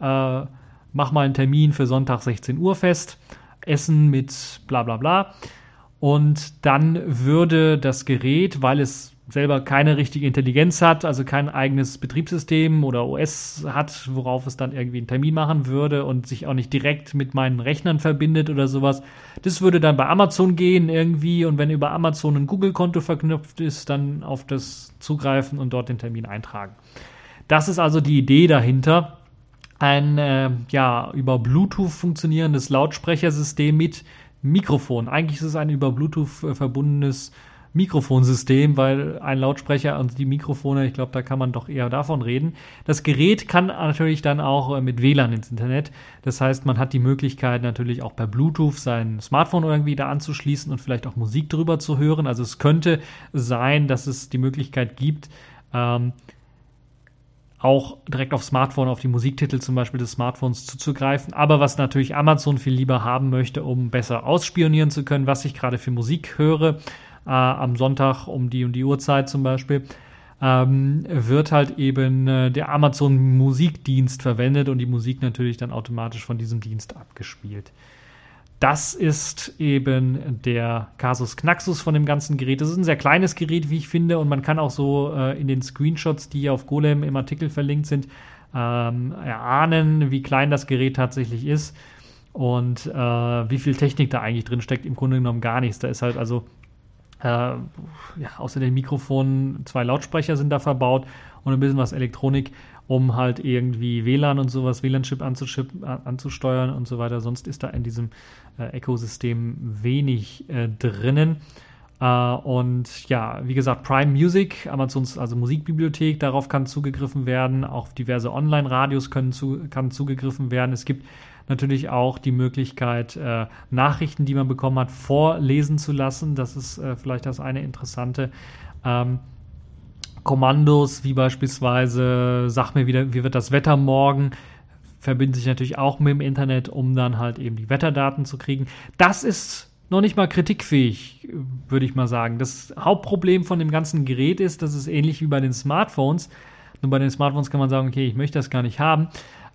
Äh, mach mal einen Termin für Sonntag 16 Uhr fest. Essen mit bla bla bla. Und dann würde das Gerät, weil es selber keine richtige Intelligenz hat, also kein eigenes Betriebssystem oder OS hat, worauf es dann irgendwie einen Termin machen würde und sich auch nicht direkt mit meinen Rechnern verbindet oder sowas. Das würde dann bei Amazon gehen irgendwie und wenn über Amazon ein Google-Konto verknüpft ist, dann auf das zugreifen und dort den Termin eintragen. Das ist also die Idee dahinter. Ein äh, ja über Bluetooth funktionierendes Lautsprechersystem mit Mikrofon. Eigentlich ist es ein über Bluetooth äh, verbundenes Mikrofonsystem, weil ein Lautsprecher und die Mikrofone, ich glaube, da kann man doch eher davon reden. Das Gerät kann natürlich dann auch äh, mit WLAN ins Internet. Das heißt, man hat die Möglichkeit natürlich auch per Bluetooth sein Smartphone irgendwie da anzuschließen und vielleicht auch Musik drüber zu hören. Also es könnte sein, dass es die Möglichkeit gibt, ähm, auch direkt auf Smartphone, auf die Musiktitel zum Beispiel des Smartphones zuzugreifen. Aber was natürlich Amazon viel lieber haben möchte, um besser ausspionieren zu können, was ich gerade für Musik höre, äh, am Sonntag um die und die Uhrzeit zum Beispiel, ähm, wird halt eben äh, der Amazon Musikdienst verwendet und die Musik natürlich dann automatisch von diesem Dienst abgespielt. Das ist eben der Casus Knaxus von dem ganzen Gerät. Das ist ein sehr kleines Gerät, wie ich finde, und man kann auch so äh, in den Screenshots, die auf Golem im Artikel verlinkt sind, ähm, erahnen, wie klein das Gerät tatsächlich ist und äh, wie viel Technik da eigentlich drin steckt. Im Grunde genommen gar nichts. Da ist halt also äh, ja, außer den Mikrofonen zwei Lautsprecher sind da verbaut und ein bisschen was Elektronik, um halt irgendwie WLAN und sowas, WLAN-Chip anzusteuern und so weiter. Sonst ist da in diesem äh, Ökosystem wenig äh, drinnen. Uh, und ja, wie gesagt, Prime Music, Amazons also Musikbibliothek, darauf kann zugegriffen werden. Auch diverse Online-Radios können zu, kann zugegriffen werden. Es gibt natürlich auch die Möglichkeit, äh, Nachrichten, die man bekommen hat, vorlesen zu lassen. Das ist äh, vielleicht das eine interessante. Ähm, Kommandos wie beispielsweise, sag mir wieder, wie wird das Wetter morgen, verbinden sich natürlich auch mit dem Internet, um dann halt eben die Wetterdaten zu kriegen. Das ist noch nicht mal kritikfähig, würde ich mal sagen. Das Hauptproblem von dem ganzen Gerät ist, dass es ähnlich wie bei den Smartphones. Nur bei den Smartphones kann man sagen, okay, ich möchte das gar nicht haben.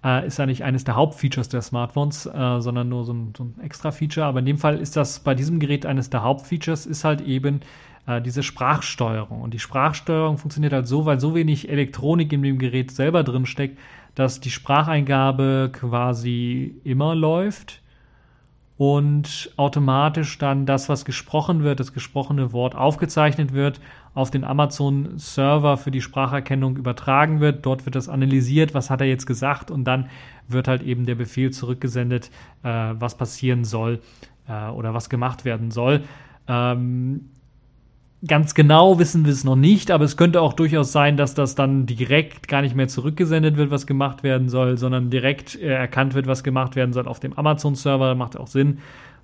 Äh, ist ja nicht eines der Hauptfeatures der Smartphones, äh, sondern nur so ein, so ein Extra-Feature. Aber in dem Fall ist das bei diesem Gerät eines der Hauptfeatures, ist halt eben äh, diese Sprachsteuerung. Und die Sprachsteuerung funktioniert halt so, weil so wenig Elektronik in dem Gerät selber drin steckt, dass die Spracheingabe quasi immer läuft und automatisch dann das, was gesprochen wird, das gesprochene Wort aufgezeichnet wird, auf den Amazon-Server für die Spracherkennung übertragen wird. Dort wird das analysiert, was hat er jetzt gesagt und dann wird halt eben der Befehl zurückgesendet, äh, was passieren soll äh, oder was gemacht werden soll. Ähm, Ganz genau wissen wir es noch nicht, aber es könnte auch durchaus sein, dass das dann direkt gar nicht mehr zurückgesendet wird, was gemacht werden soll, sondern direkt äh, erkannt wird, was gemacht werden soll auf dem Amazon-Server. Macht auch Sinn,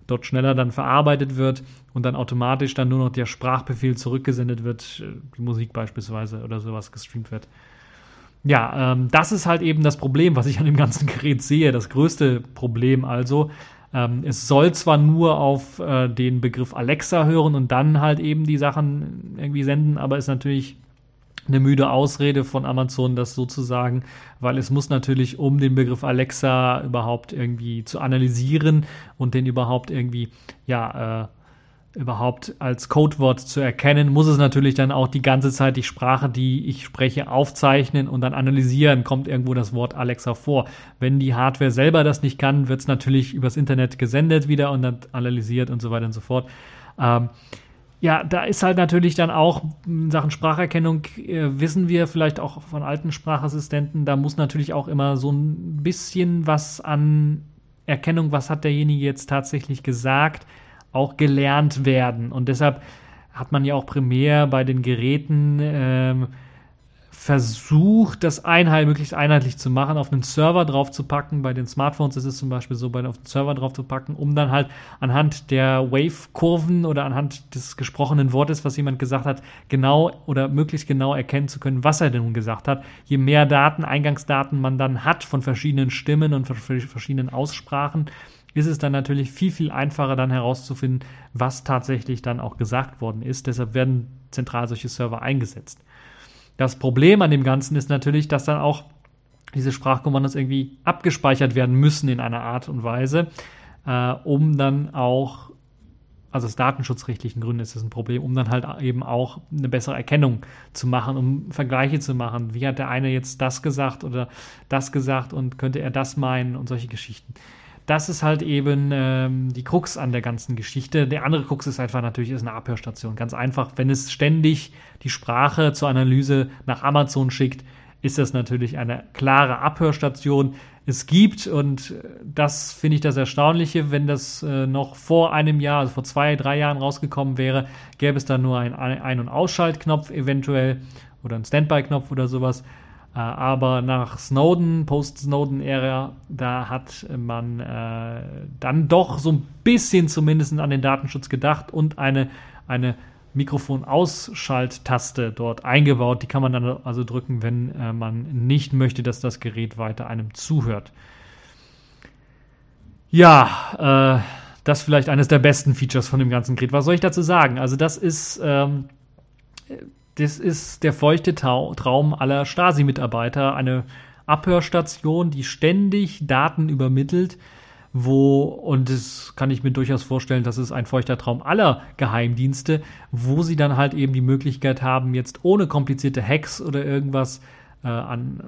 dort schneller dann verarbeitet wird und dann automatisch dann nur noch der Sprachbefehl zurückgesendet wird, äh, die Musik beispielsweise oder sowas gestreamt wird. Ja, ähm, das ist halt eben das Problem, was ich an dem ganzen Gerät sehe. Das größte Problem also. Ähm, es soll zwar nur auf äh, den Begriff Alexa hören und dann halt eben die Sachen irgendwie senden, aber ist natürlich eine müde Ausrede von Amazon, das sozusagen, weil es muss natürlich, um den Begriff Alexa überhaupt irgendwie zu analysieren und den überhaupt irgendwie, ja, äh, überhaupt als Codewort zu erkennen, muss es natürlich dann auch die ganze Zeit die Sprache, die ich spreche, aufzeichnen und dann analysieren, kommt irgendwo das Wort Alexa vor. Wenn die Hardware selber das nicht kann, wird es natürlich übers Internet gesendet wieder und dann analysiert und so weiter und so fort. Ähm, ja, da ist halt natürlich dann auch in Sachen Spracherkennung, äh, wissen wir vielleicht auch von alten Sprachassistenten, da muss natürlich auch immer so ein bisschen was an Erkennung, was hat derjenige jetzt tatsächlich gesagt, auch gelernt werden. Und deshalb hat man ja auch primär bei den Geräten ähm, versucht, das Einheit möglichst einheitlich zu machen, auf einen Server drauf zu packen. Bei den Smartphones ist es zum Beispiel so, bei, auf den Server drauf zu packen, um dann halt anhand der Wave-Kurven oder anhand des gesprochenen Wortes, was jemand gesagt hat, genau oder möglichst genau erkennen zu können, was er denn gesagt hat. Je mehr Daten, Eingangsdaten man dann hat von verschiedenen Stimmen und verschiedenen Aussprachen, ist es dann natürlich viel, viel einfacher dann herauszufinden, was tatsächlich dann auch gesagt worden ist. Deshalb werden zentral solche Server eingesetzt. Das Problem an dem Ganzen ist natürlich, dass dann auch diese Sprachkommandos irgendwie abgespeichert werden müssen in einer Art und Weise, äh, um dann auch, also aus datenschutzrechtlichen Gründen ist das ein Problem, um dann halt eben auch eine bessere Erkennung zu machen, um Vergleiche zu machen. Wie hat der eine jetzt das gesagt oder das gesagt und könnte er das meinen und solche Geschichten das ist halt eben ähm, die Krux an der ganzen Geschichte. Der andere Krux ist einfach natürlich ist eine Abhörstation. Ganz einfach, wenn es ständig die Sprache zur Analyse nach Amazon schickt, ist das natürlich eine klare Abhörstation. Es gibt, und das finde ich das Erstaunliche, wenn das äh, noch vor einem Jahr, also vor zwei, drei Jahren rausgekommen wäre, gäbe es da nur einen Ein- und Ausschaltknopf eventuell oder einen Standby-Knopf oder sowas. Äh, aber nach Snowden, Post-Snowden-Ära, da hat man äh, dann doch so ein bisschen zumindest an den Datenschutz gedacht und eine, eine Mikrofon-Ausschalttaste dort eingebaut. Die kann man dann also drücken, wenn äh, man nicht möchte, dass das Gerät weiter einem zuhört. Ja, äh, das vielleicht eines der besten Features von dem ganzen Gerät. Was soll ich dazu sagen? Also das ist ähm, das ist der feuchte Traum aller Stasi-Mitarbeiter. Eine Abhörstation, die ständig Daten übermittelt, wo, und das kann ich mir durchaus vorstellen, das ist ein feuchter Traum aller Geheimdienste, wo sie dann halt eben die Möglichkeit haben, jetzt ohne komplizierte Hacks oder irgendwas äh, an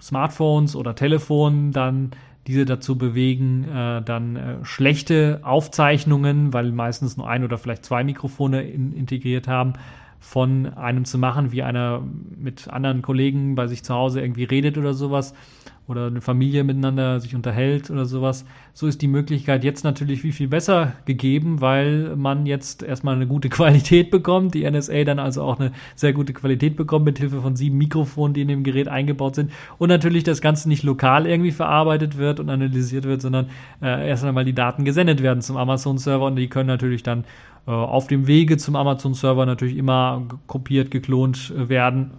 Smartphones oder Telefonen dann diese dazu bewegen, äh, dann äh, schlechte Aufzeichnungen, weil meistens nur ein oder vielleicht zwei Mikrofone in, integriert haben, von einem zu machen, wie einer mit anderen Kollegen bei sich zu Hause irgendwie redet oder sowas oder eine Familie miteinander sich unterhält oder sowas. So ist die Möglichkeit jetzt natürlich viel, viel besser gegeben, weil man jetzt erstmal eine gute (laughs) Qualität bekommt, die NSA dann also auch eine sehr gute Qualität bekommt mit Hilfe von sieben Mikrofonen, die in dem Gerät eingebaut sind und natürlich das Ganze nicht lokal irgendwie verarbeitet wird und analysiert wird, sondern äh, erst einmal die Daten gesendet werden zum Amazon-Server und die können natürlich dann auf dem Wege zum Amazon-Server natürlich immer kopiert, geklont äh, werden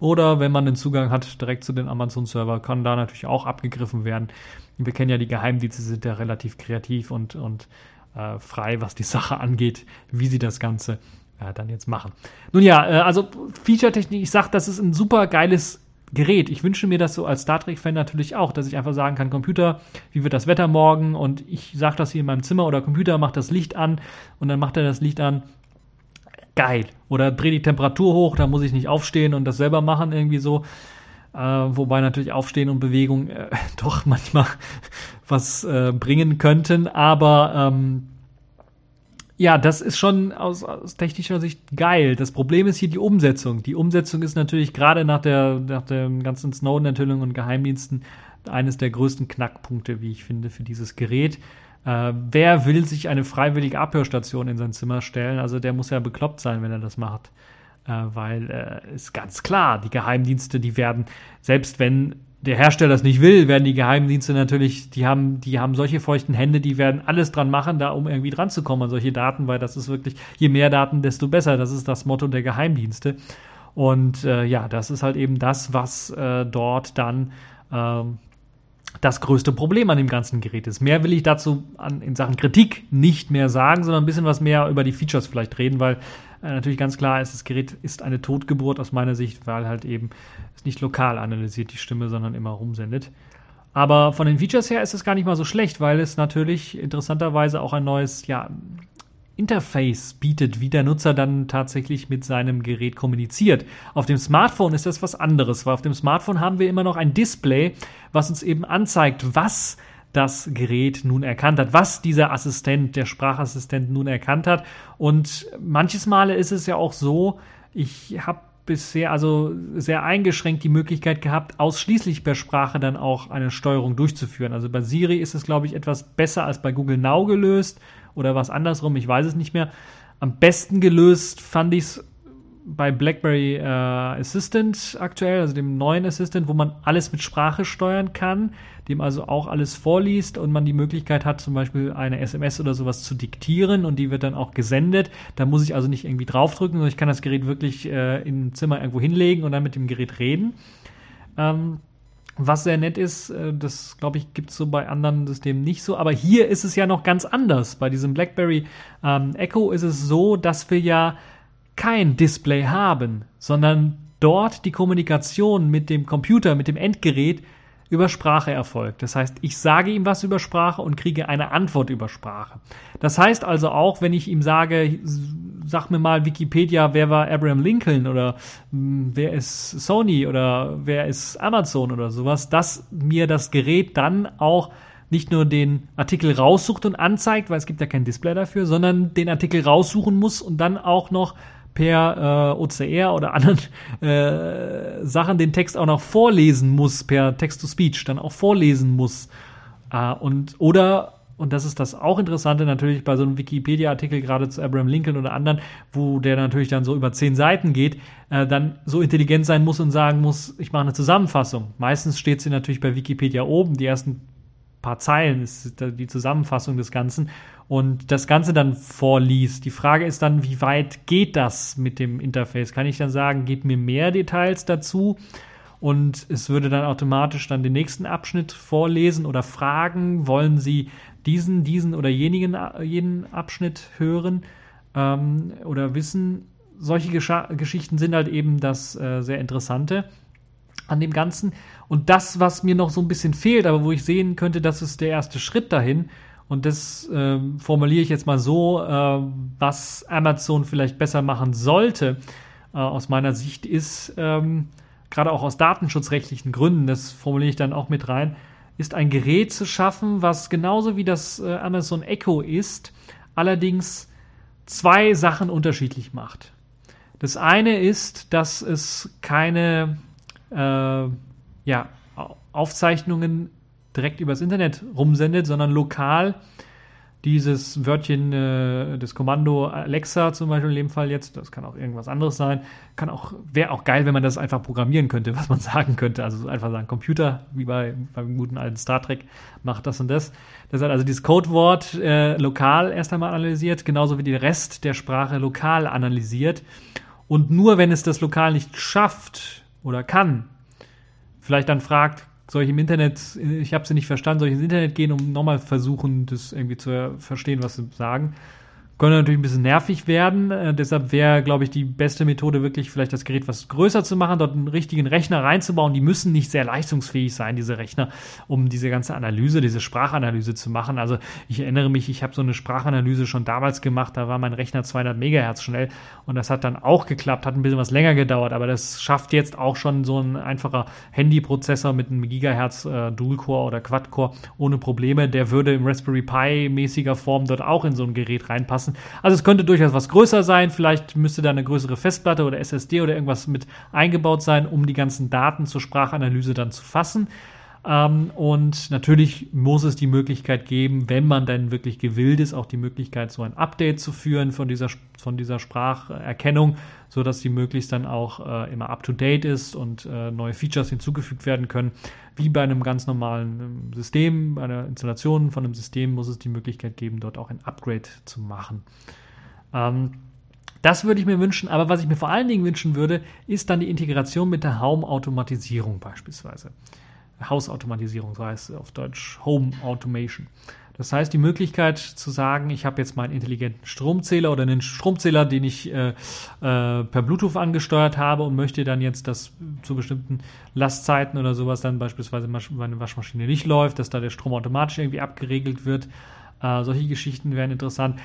Oder wenn man den Zugang hat direkt zu den Amazon-Server, kann da natürlich auch abgegriffen werden. Wir kennen ja die Geheimdienste, sind ja relativ kreativ und, und äh, frei, was die (laughs) Sache angeht, wie sie das Ganze äh, dann jetzt machen. Nun ja, äh, also Feature-Technik, ich sag, das ist ein super geiles Gerät. Ich wünsche mir das so als Star Trek-Fan natürlich auch, dass ich einfach sagen kann, Computer, wie wird das Wetter morgen? Und ich sage das hier in meinem Zimmer oder Computer macht das Licht an und dann macht er das Licht an geil. Oder dreh die Temperatur hoch, da muss ich nicht aufstehen und das selber machen, irgendwie so. Äh, wobei natürlich Aufstehen und Bewegung äh, (laughs) doch manchmal (laughs) was äh, bringen könnten. Aber ähm, ja, das ist schon aus, aus technischer Sicht geil. Das Problem ist hier die Umsetzung. Die Umsetzung ist natürlich gerade nach der, nach der ganzen Snowden-Enthüllung und Geheimdiensten eines der größten Knackpunkte, wie ich finde, für dieses Gerät. Äh, wer will sich eine freiwillige Abhörstation in sein Zimmer stellen? Also der muss ja bekloppt sein, wenn er das macht. Äh, weil äh, ist ganz klar, die Geheimdienste, die werden, selbst wenn der Hersteller es nicht will, werden die Geheimdienste natürlich, die haben, die haben solche feuchten Hände, die werden alles dran machen, da um irgendwie dran zu kommen an solche Daten, weil das ist wirklich, je mehr Daten, desto besser. Das ist das Motto der Geheimdienste. Und äh, ja, das ist halt eben das, was äh, dort dann ähm, das größte Problem an dem ganzen Gerät ist. Mehr will ich dazu an, in Sachen Kritik nicht mehr sagen, sondern ein bisschen was mehr über die Features vielleicht reden, weil äh, natürlich ganz klar ist, das Gerät ist eine Totgeburt aus meiner Sicht, weil halt eben es nicht lokal analysiert die Stimme, sondern immer rumsendet. Aber von den Features her ist es gar nicht mal so schlecht, weil es natürlich interessanterweise auch ein neues, ja, Interface bietet, wie der Nutzer dann tatsächlich mit seinem Gerät kommuniziert. Auf dem Smartphone ist das was anderes, weil auf dem Smartphone haben wir immer noch ein Display, was uns eben anzeigt, was das Gerät nun erkannt hat, was dieser Assistent, der Sprachassistent nun erkannt hat. Und manches Male ist es ja auch so, ich habe bisher also sehr eingeschränkt die Möglichkeit gehabt, ausschließlich per Sprache dann auch eine Steuerung durchzuführen. Also bei Siri ist es, glaube ich, etwas besser als bei Google Now gelöst oder was andersrum, ich weiß es nicht mehr. Am besten gelöst fand ich es bei BlackBerry äh, Assistant aktuell, also dem neuen Assistant, wo man alles mit Sprache steuern kann, dem also auch alles vorliest und man die Möglichkeit hat, zum Beispiel eine SMS oder sowas zu diktieren und die wird dann auch gesendet. Da muss ich also nicht irgendwie draufdrücken, sondern ich kann das Gerät wirklich äh, im Zimmer irgendwo hinlegen und dann mit dem Gerät reden. Ähm, was sehr nett ist, äh, das glaube ich, gibt es so bei anderen Systemen nicht so. Aber hier ist es ja noch ganz anders. Bei diesem BlackBerry ähm, Echo ist es so, dass wir ja kein Display haben, sondern dort die Kommunikation mit dem Computer, mit dem Endgerät über Sprache erfolgt. Das heißt, ich sage ihm was über Sprache und kriege eine Antwort über Sprache. Das heißt also auch, wenn ich ihm sage, sag mir mal Wikipedia, wer war Abraham Lincoln oder mh, hm, wer ist Sony oder wer ist Amazon oder sowas, dass mir das Gerät dann auch nicht nur den Artikel raussucht und anzeigt, weil es gibt ja kein Display dafür, sondern den Artikel raussuchen muss und dann auch noch per äh, OCR oder anderen äh, Sachen den Text auch noch vorlesen muss, per Text-to-Speech dann auch vorlesen muss. Äh, und oder und das ist das auch Interessante natürlich bei so einem Wikipedia-Artikel, gerade zu Abraham Lincoln oder anderen, wo der natürlich dann so über zehn Seiten geht, äh, dann so intelligent sein muss und sagen muss, ich mache eine Zusammenfassung. Meistens steht sie natürlich bei Wikipedia oben, die ersten paar Zeilen ist die Zusammenfassung des Ganzen und das Ganze dann vorliest. Die Frage ist dann, wie weit geht das mit dem Interface? Kann ich dann sagen, gebt mir mehr Details dazu? Und es würde dann automatisch dann den nächsten Abschnitt vorlesen oder fragen, wollen Sie diesen, diesen oder jenigen, jenen Abschnitt hören ähm, oder wissen? Solche Gesch Geschichten sind halt eben das äh, sehr Interessante an dem Ganzen. Und das, was mir noch so ein bisschen fehlt, aber wo ich sehen könnte, das ist der erste Schritt dahin, und das äh, formuliere ich jetzt mal so, äh, was Amazon vielleicht besser machen sollte, äh, aus meiner Sicht ist, ähm, gerade auch aus datenschutzrechtlichen Gründen, das formuliere ich dann auch mit rein, ist ein Gerät zu schaffen, was genauso wie das äh, Amazon Echo ist, allerdings zwei Sachen unterschiedlich macht. Das eine ist, dass es keine äh, ja, Aufzeichnungen direkt übers Internet rumsendet, sondern lokal dieses Wörtchen, äh, das Kommando Alexa zum Beispiel in dem Fall jetzt, das kann auch irgendwas anderes sein, kann auch, wäre auch geil, wenn man das einfach programmieren könnte, (laughs) was man sagen könnte. Also einfach sagen, Computer, wie bei beim guten alten Star Trek, macht das und das. Das hat also dieses Codewort äh, lokal erst einmal analysiert, genauso wie den Rest der Sprache lokal analysiert. Und nur wenn es das lokal nicht schafft, oder kann. Vielleicht dann fragt, soll ich im Internet, ich habe sie nicht verstanden, soll ich ins Internet gehen, um nochmal versuchen, das irgendwie zu verstehen, was sie sagen könnte natürlich ein bisschen nervig werden. Äh, deshalb wäre, glaube ich, die beste Methode wirklich vielleicht das Gerät was größer zu machen, dort einen richtigen Rechner reinzubauen. Die müssen nicht sehr leistungsfähig sein, diese Rechner, um diese ganze Analyse, diese Sprachanalyse zu machen. Also ich erinnere mich, ich habe so eine Sprachanalyse schon damals gemacht, da war mein Rechner 200 Megahertz schnell und das hat dann auch geklappt, hat ein bisschen was länger gedauert, aber das schafft jetzt auch schon so ein einfacher Handyprozessor mit einem Gigahertz äh, Dual-Core oder Quad-Core ohne Probleme. Der würde im Raspberry Pi mäßiger Form dort auch in so ein Gerät reinpassen lassen. Also es könnte durchaus was größer sein. Vielleicht müsste da eine größere Festplatte oder SSD oder irgendwas mit eingebaut sein, um die ganzen Daten zur Sprachanalyse dann zu fassen. Ähm, und natürlich muss es die Möglichkeit geben, wenn man dann wirklich gewillt ist, auch die Möglichkeit, so ein Update zu führen von dieser, von dieser Spracherkennung, sodass sie möglichst dann auch äh, immer up-to-date ist und äh, neue Features hinzugefügt werden können. Wie bei einem ganz normalen ähm, System, bei einer Installation von einem System muss es die Möglichkeit geben, dort auch ein Upgrade zu machen. Ähm, das würde ich mir wünschen, aber was ich mir vor allen Dingen wünschen würde, ist dann die Integration mit der Haumautomatisierung beispielsweise. Hausautomatisierung, so heißt es auf Deutsch Home Automation. Das heißt, die Möglichkeit zu sagen, ich habe jetzt meinen intelligenten Stromzähler oder einen Stromzähler, den ich äh, äh, per Bluetooth angesteuert habe und möchte dann jetzt, dass zu bestimmten Lastzeiten oder sowas dann beispielsweise meine Waschmaschine nicht läuft, dass da der Strom automatisch irgendwie abgeregelt wird. Äh, solche Geschichten wären interessant.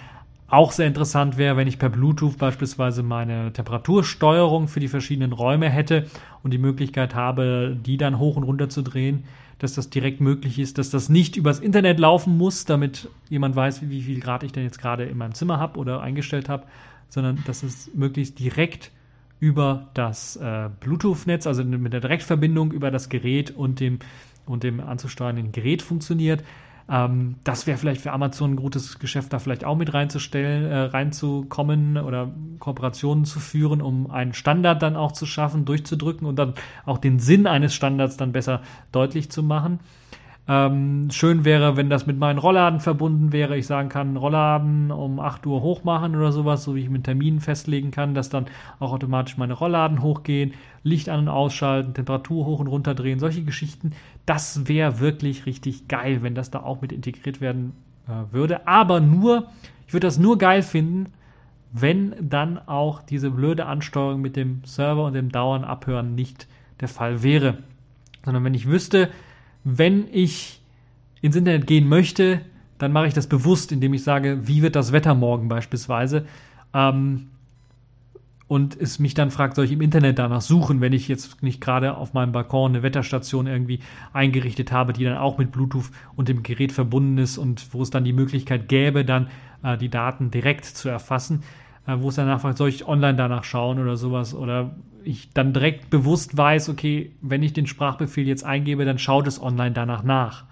Auch sehr interessant wäre, wenn ich per Bluetooth beispielsweise meine Temperatursteuerung für die verschiedenen Räume hätte und die Möglichkeit habe, die dann hoch und runter zu drehen, dass das direkt möglich ist, dass das nicht übers Internet laufen muss, damit jemand weiß, wie viel Grad ich denn jetzt gerade in meinem Zimmer habe oder eingestellt habe, sondern dass es möglichst direkt über das äh, Bluetooth-Netz, also mit der Direktverbindung über das Gerät und dem, und dem anzusteuernden Gerät funktioniert. Ähm, das wäre vielleicht für Amazon ein gutes Geschäft, da vielleicht auch mit reinzustellen, äh, reinzukommen oder Kooperationen zu führen, um einen Standard dann auch zu schaffen, durchzudrücken und dann auch den Sinn eines Standards dann besser deutlich zu machen. Ähm, schön wäre, wenn das mit meinen Rollladen verbunden wäre. Ich sagen kann, Rollladen um 8 Uhr hochmachen oder sowas, so wie ich mit Terminen festlegen kann, dass dann auch automatisch meine Rollladen hochgehen, Licht an und ausschalten, Temperatur hoch und runter drehen, solche Geschichten. Das wäre wirklich richtig geil, wenn das da auch mit integriert werden äh, würde. Aber nur, ich würde das nur geil finden, wenn dann auch diese blöde Ansteuerung mit dem Server und dem Dauern abhören nicht der Fall wäre. Sondern wenn ich wüsste, wenn ich ins Internet gehen möchte, dann mache ich das bewusst, indem ich sage, wie wird das Wetter morgen beispielsweise. Ähm, und es mich dann fragt, soll ich im Internet danach suchen, wenn ich jetzt nicht gerade auf meinem Balkon eine Wetterstation irgendwie eingerichtet habe, die dann auch mit Bluetooth und dem Gerät verbunden ist und wo es dann die Möglichkeit gäbe, dann äh, die Daten direkt zu erfassen, wo es danach fragt, soll ich online danach schauen oder sowas oder ich dann direkt bewusst weiß, okay, wenn ich den Sprachbefehl jetzt eingebe, dann schaut es online danach nach.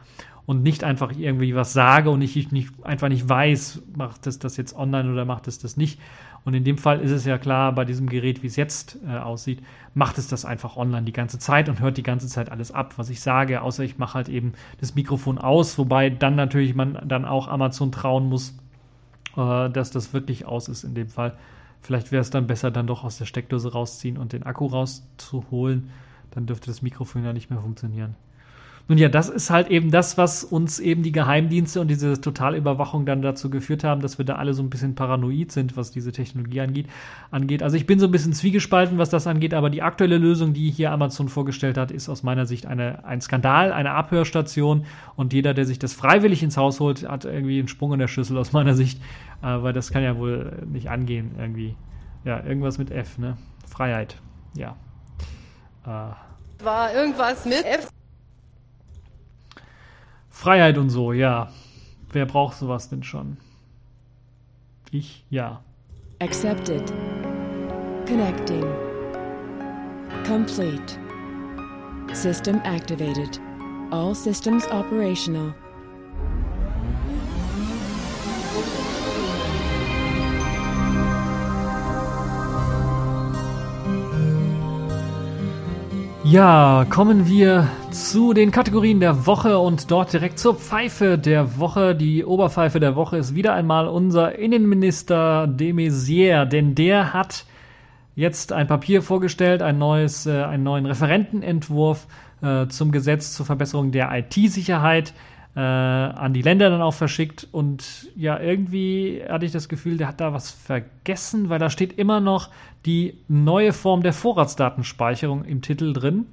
Und nicht einfach irgendwie was sage und ich nicht, einfach nicht weiß, macht es das jetzt online oder macht es das nicht. Und in dem Fall ist es ja klar, bei diesem Gerät, wie es jetzt äh, aussieht, macht es das einfach online die ganze Zeit und hört die ganze Zeit alles ab, was ich sage, außer ich mache halt eben das Mikrofon aus, wobei dann natürlich man dann auch Amazon trauen muss, äh, dass das wirklich aus ist in dem Fall. Vielleicht wäre es dann besser, dann doch aus der Steckdose rausziehen und den Akku rauszuholen. Dann dürfte das Mikrofon ja nicht mehr funktionieren. Nun ja, das ist halt eben das, was uns eben die Geheimdienste und diese Totalüberwachung dann dazu geführt haben, dass wir da alle so ein bisschen paranoid sind, was diese Technologie angeht. angeht. Also ich bin so ein bisschen zwiegespalten, was das angeht, aber die aktuelle Lösung, die hier Amazon vorgestellt hat, ist aus meiner Sicht eine, ein Skandal, eine Abhörstation und jeder, der sich das freiwillig ins Haus holt, hat irgendwie einen Sprung in der Schüssel aus meiner Sicht, äh, weil das kann ja wohl nicht angehen irgendwie. Ja, irgendwas mit F, ne? Freiheit, ja. Äh. War irgendwas mit F? Freiheit und so, ja. Wer braucht sowas denn schon? Ich, ja. Accepted. Connecting. Complete. System activated. All systems operational. Ja, kommen wir zu den Kategorien der Woche und dort direkt zur Pfeife der Woche. Die Oberpfeife der Woche ist wieder einmal unser Innenminister de Maizière, denn der hat jetzt ein Papier vorgestellt, ein neues, äh, einen neuen Referentenentwurf äh, zum Gesetz zur Verbesserung der IT-Sicherheit äh, an die Länder dann auch verschickt. Und ja, irgendwie hatte ich das Gefühl, der hat da was vergessen, weil da steht immer noch die neue Form der Vorratsdatenspeicherung im Titel drin.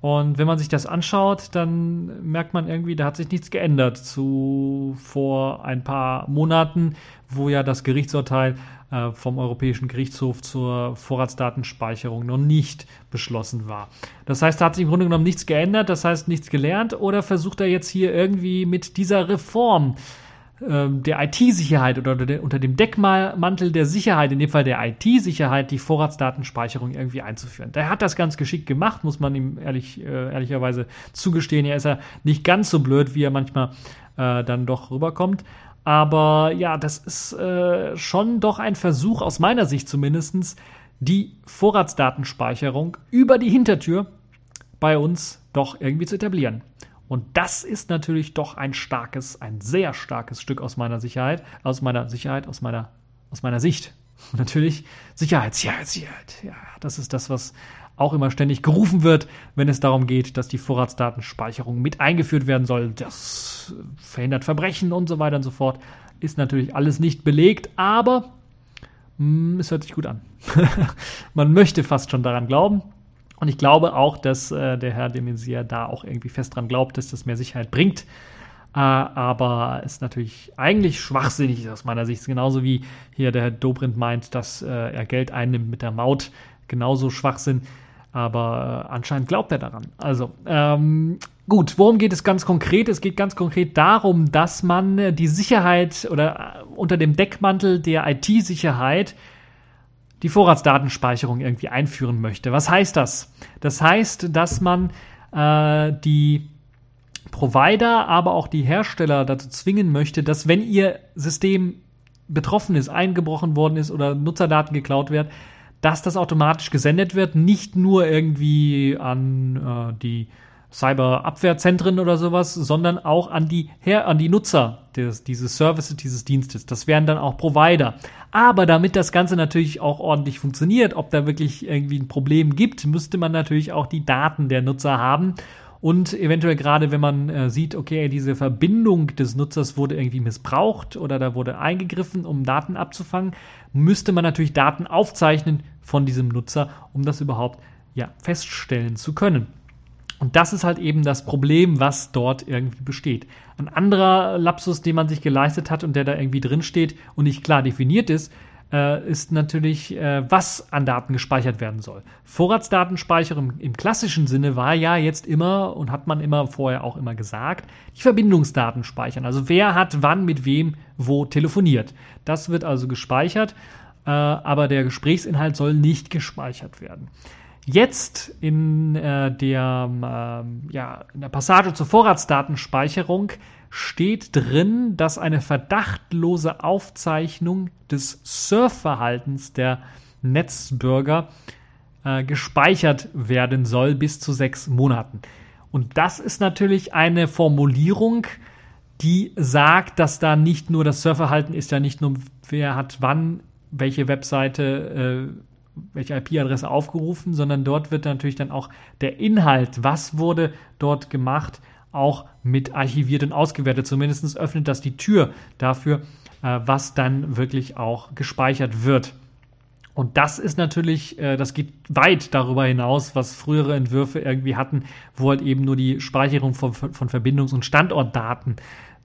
Und wenn man sich das anschaut, dann merkt man irgendwie, da hat sich nichts geändert zu vor ein paar Monaten, wo ja das Gerichtsurteil äh, vom Europäischen Gerichtshof zur Vorratsdatenspeicherung noch nicht beschlossen war. Das heißt, da hat sich im Grunde genommen nichts geändert, das heißt nichts gelernt oder versucht er jetzt hier irgendwie mit dieser Reform ähm, der IT-Sicherheit oder unter dem Deckmantel der Sicherheit, in dem Fall der IT-Sicherheit, die Vorratsdatenspeicherung irgendwie einzuführen. Der hat das ganz geschickt gemacht, muss man ihm ehrlich, äh, ehrlicherweise zugestehen. Er ist ja nicht ganz so blöd, wie er manchmal äh, dann doch rüberkommt. Aber ja, das ist äh, schon doch ein Versuch, aus meiner Sicht zumindestens die Vorratsdatenspeicherung über die Hintertür bei uns doch irgendwie zu etablieren. Und das ist natürlich doch ein starkes, ein sehr starkes Stück aus meiner Sicherheit, aus meiner Sicherheit, aus meiner, aus meiner Sicht. Und (laughs) natürlich Sicherheit, Sicherheit, Sicherheit. Ja, das ist das, was auch immer ständig gerufen wird, wenn es darum geht, dass die Vorratsdatenspeicherung mit eingeführt werden soll. Das verhindert Verbrechen und so weiter und so fort. Ist natürlich alles nicht belegt, aber mh, mm, es hört sich gut an. (laughs) Man möchte fast schon daran glauben. Und ich glaube auch, dass äh, der Herr de Maizière da auch irgendwie fest dran glaubt, dass das mehr Sicherheit bringt. Äh, aber ist natürlich eigentlich schwachsinnig aus meiner Sicht. Genauso wie hier der Herr Dobrindt meint, dass äh, er Geld einnimmt mit der Maut. Genauso Schwachsinn. Aber äh, anscheinend glaubt er daran. Also, ähm, gut, worum geht es ganz konkret? Es geht ganz konkret darum, dass man äh, die Sicherheit oder äh, unter dem Deckmantel der IT-Sicherheit die Vorratsdatenspeicherung irgendwie einführen möchte. Was heißt das? Das heißt, dass man äh, die Provider, aber auch die Hersteller dazu zwingen möchte, dass wenn ihr System betroffen ist, eingebrochen worden ist oder Nutzerdaten geklaut werden, dass das automatisch gesendet wird, nicht nur irgendwie an äh, die Cyberabwehrzentren oder sowas, sondern auch an die, Her an die Nutzer des, dieses Services, dieses Dienstes. Das wären dann auch Provider. Aber damit das Ganze natürlich auch ordentlich funktioniert, ob da wirklich irgendwie ein Problem gibt, müsste man natürlich auch die Daten der Nutzer haben. Und eventuell gerade, wenn man äh, sieht, okay, diese Verbindung des Nutzers wurde irgendwie missbraucht oder da wurde eingegriffen, um Daten abzufangen, müsste man natürlich Daten aufzeichnen von diesem Nutzer, um das überhaupt ja, feststellen zu können. Und das ist halt eben das Problem, was dort irgendwie besteht. Ein anderer Lapsus, den man sich geleistet hat und der da irgendwie drinsteht und nicht klar definiert ist, äh, ist natürlich, äh, was an Daten gespeichert werden soll. Vorratsdatenspeicherung im, im klassischen Sinne war ja jetzt immer und hat man immer vorher auch immer gesagt, die Verbindungsdaten speichern. Also wer hat wann mit wem wo telefoniert. Das wird also gespeichert, äh, aber der Gesprächsinhalt soll nicht gespeichert werden. Jetzt in, äh, der, äh, ja, in der Passage zur Vorratsdatenspeicherung steht drin, dass eine verdachtlose Aufzeichnung des Surfverhaltens der Netzbürger äh, gespeichert werden soll bis zu sechs Monaten. Und das ist natürlich eine Formulierung, die sagt, dass da nicht nur das Surfverhalten ist ja nicht nur, wer hat wann welche Webseite äh, welche IP-Adresse aufgerufen, sondern dort wird natürlich dann auch der Inhalt, was wurde dort gemacht, auch mit archiviert und ausgewertet. Zumindest öffnet das die Tür dafür, äh, was dann wirklich auch gespeichert wird. Und das ist natürlich, äh, das geht weit darüber hinaus, was frühere Entwürfe irgendwie hatten, wo halt eben nur die Speicherung von, von Verbindungs- und Standortdaten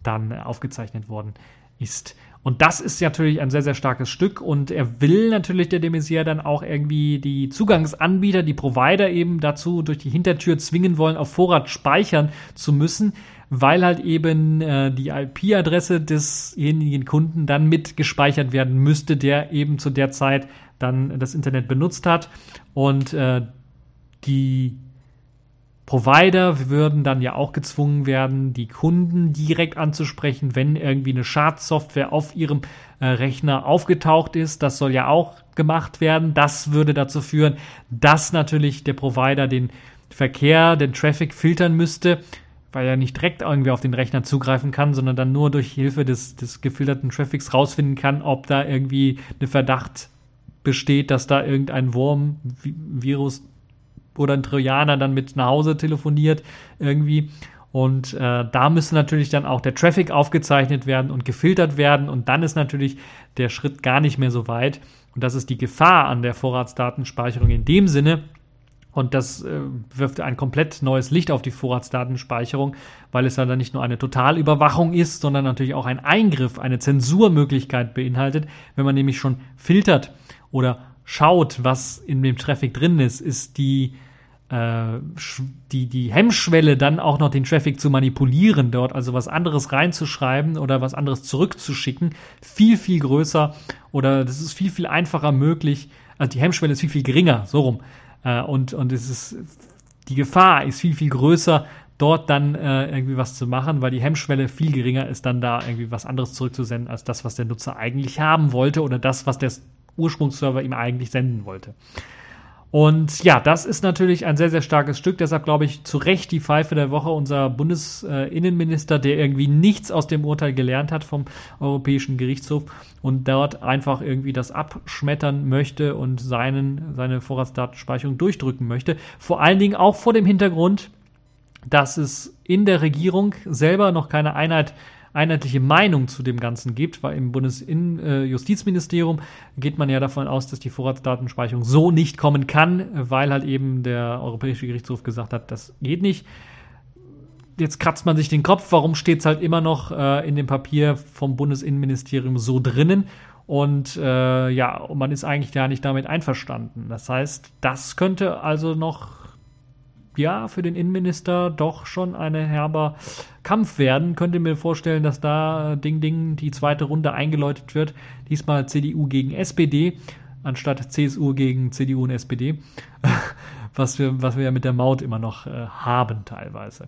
dann aufgezeichnet worden ist. Und das ist natürlich ein sehr, sehr starkes Stück und er will natürlich der de Maizière dann auch irgendwie die Zugangsanbieter, die Provider eben dazu durch die Hintertür zwingen wollen, auf Vorrat speichern zu müssen, weil halt eben äh, die IP-Adresse desjenigen Kunden dann mit gespeichert werden müsste, der eben zu der Zeit dann das Internet benutzt hat. Und äh, die Provider würden dann ja auch gezwungen werden, die Kunden direkt anzusprechen, wenn irgendwie eine Schadsoftware auf ihrem äh, Rechner aufgetaucht ist. Das soll ja auch gemacht werden. Das würde dazu führen, dass natürlich der Provider den Verkehr, den Traffic filtern müsste, weil er nicht direkt irgendwie auf den Rechner zugreifen kann, sondern dann nur durch Hilfe des, des gefilterten Traffics rausfinden kann, ob da irgendwie eine Verdacht besteht, dass da irgendein Wurm, Virus oder ein Trojaner dann mit nach Hause telefoniert irgendwie. Und äh, da müsste natürlich dann auch der Traffic aufgezeichnet werden und gefiltert werden. Und dann ist natürlich der Schritt gar nicht mehr so weit. Und das ist die Gefahr an der Vorratsdatenspeicherung in dem Sinne. Und das äh, wirft ein komplett neues Licht auf die Vorratsdatenspeicherung, weil es dann nicht nur eine Totalüberwachung ist, sondern natürlich auch ein Eingriff, eine Zensurmöglichkeit beinhaltet. Wenn man nämlich schon filtert oder schaut, was in dem Traffic drin ist, ist die die, die Hemmschwelle, dann auch noch den Traffic zu manipulieren, dort also was anderes reinzuschreiben oder was anderes zurückzuschicken, viel, viel größer oder das ist viel, viel einfacher möglich. Also die Hemmschwelle ist viel, viel geringer, so rum. Äh, und, und es ist, die Gefahr ist viel, viel größer, dort dann äh, irgendwie was zu machen, weil die Hemmschwelle viel geringer ist, dann da irgendwie was anderes zurückzusenden, als das, was der Nutzer eigentlich haben wollte oder das, was der Ursprungsserver ihm eigentlich senden wollte. Und ja, das ist natürlich ein sehr, sehr starkes Stück. Deshalb glaube ich zu Recht die Pfeife der Woche unser Bundesinnenminister, der irgendwie nichts aus dem Urteil gelernt hat vom Europäischen Gerichtshof und dort einfach irgendwie das abschmettern möchte und seinen, seine Vorratsdatenspeicherung durchdrücken möchte. Vor allen Dingen auch vor dem Hintergrund, dass es in der Regierung selber noch keine Einheit einheitliche Meinung zu dem Ganzen gibt, weil im Bundesjustizministerium äh, geht man ja davon aus, dass die Vorratsdatenspeicherung so nicht kommen kann, weil halt eben der Europäische Gerichtshof gesagt hat, das geht nicht. Jetzt kratzt man sich den Kopf, warum steht es halt immer noch äh, in dem Papier vom Bundesinnenministerium so drinnen? Und äh, ja, man ist eigentlich gar nicht damit einverstanden. Das heißt, das könnte also noch ja für den Innenminister doch schon ein herber Kampf werden. Könnte mir vorstellen, dass da äh, Ding Ding die zweite Runde eingeläutet wird. Diesmal CDU gegen SPD anstatt CSU gegen CDU und SPD, (laughs) was wir, was wir ja mit der Maut immer noch äh, haben teilweise.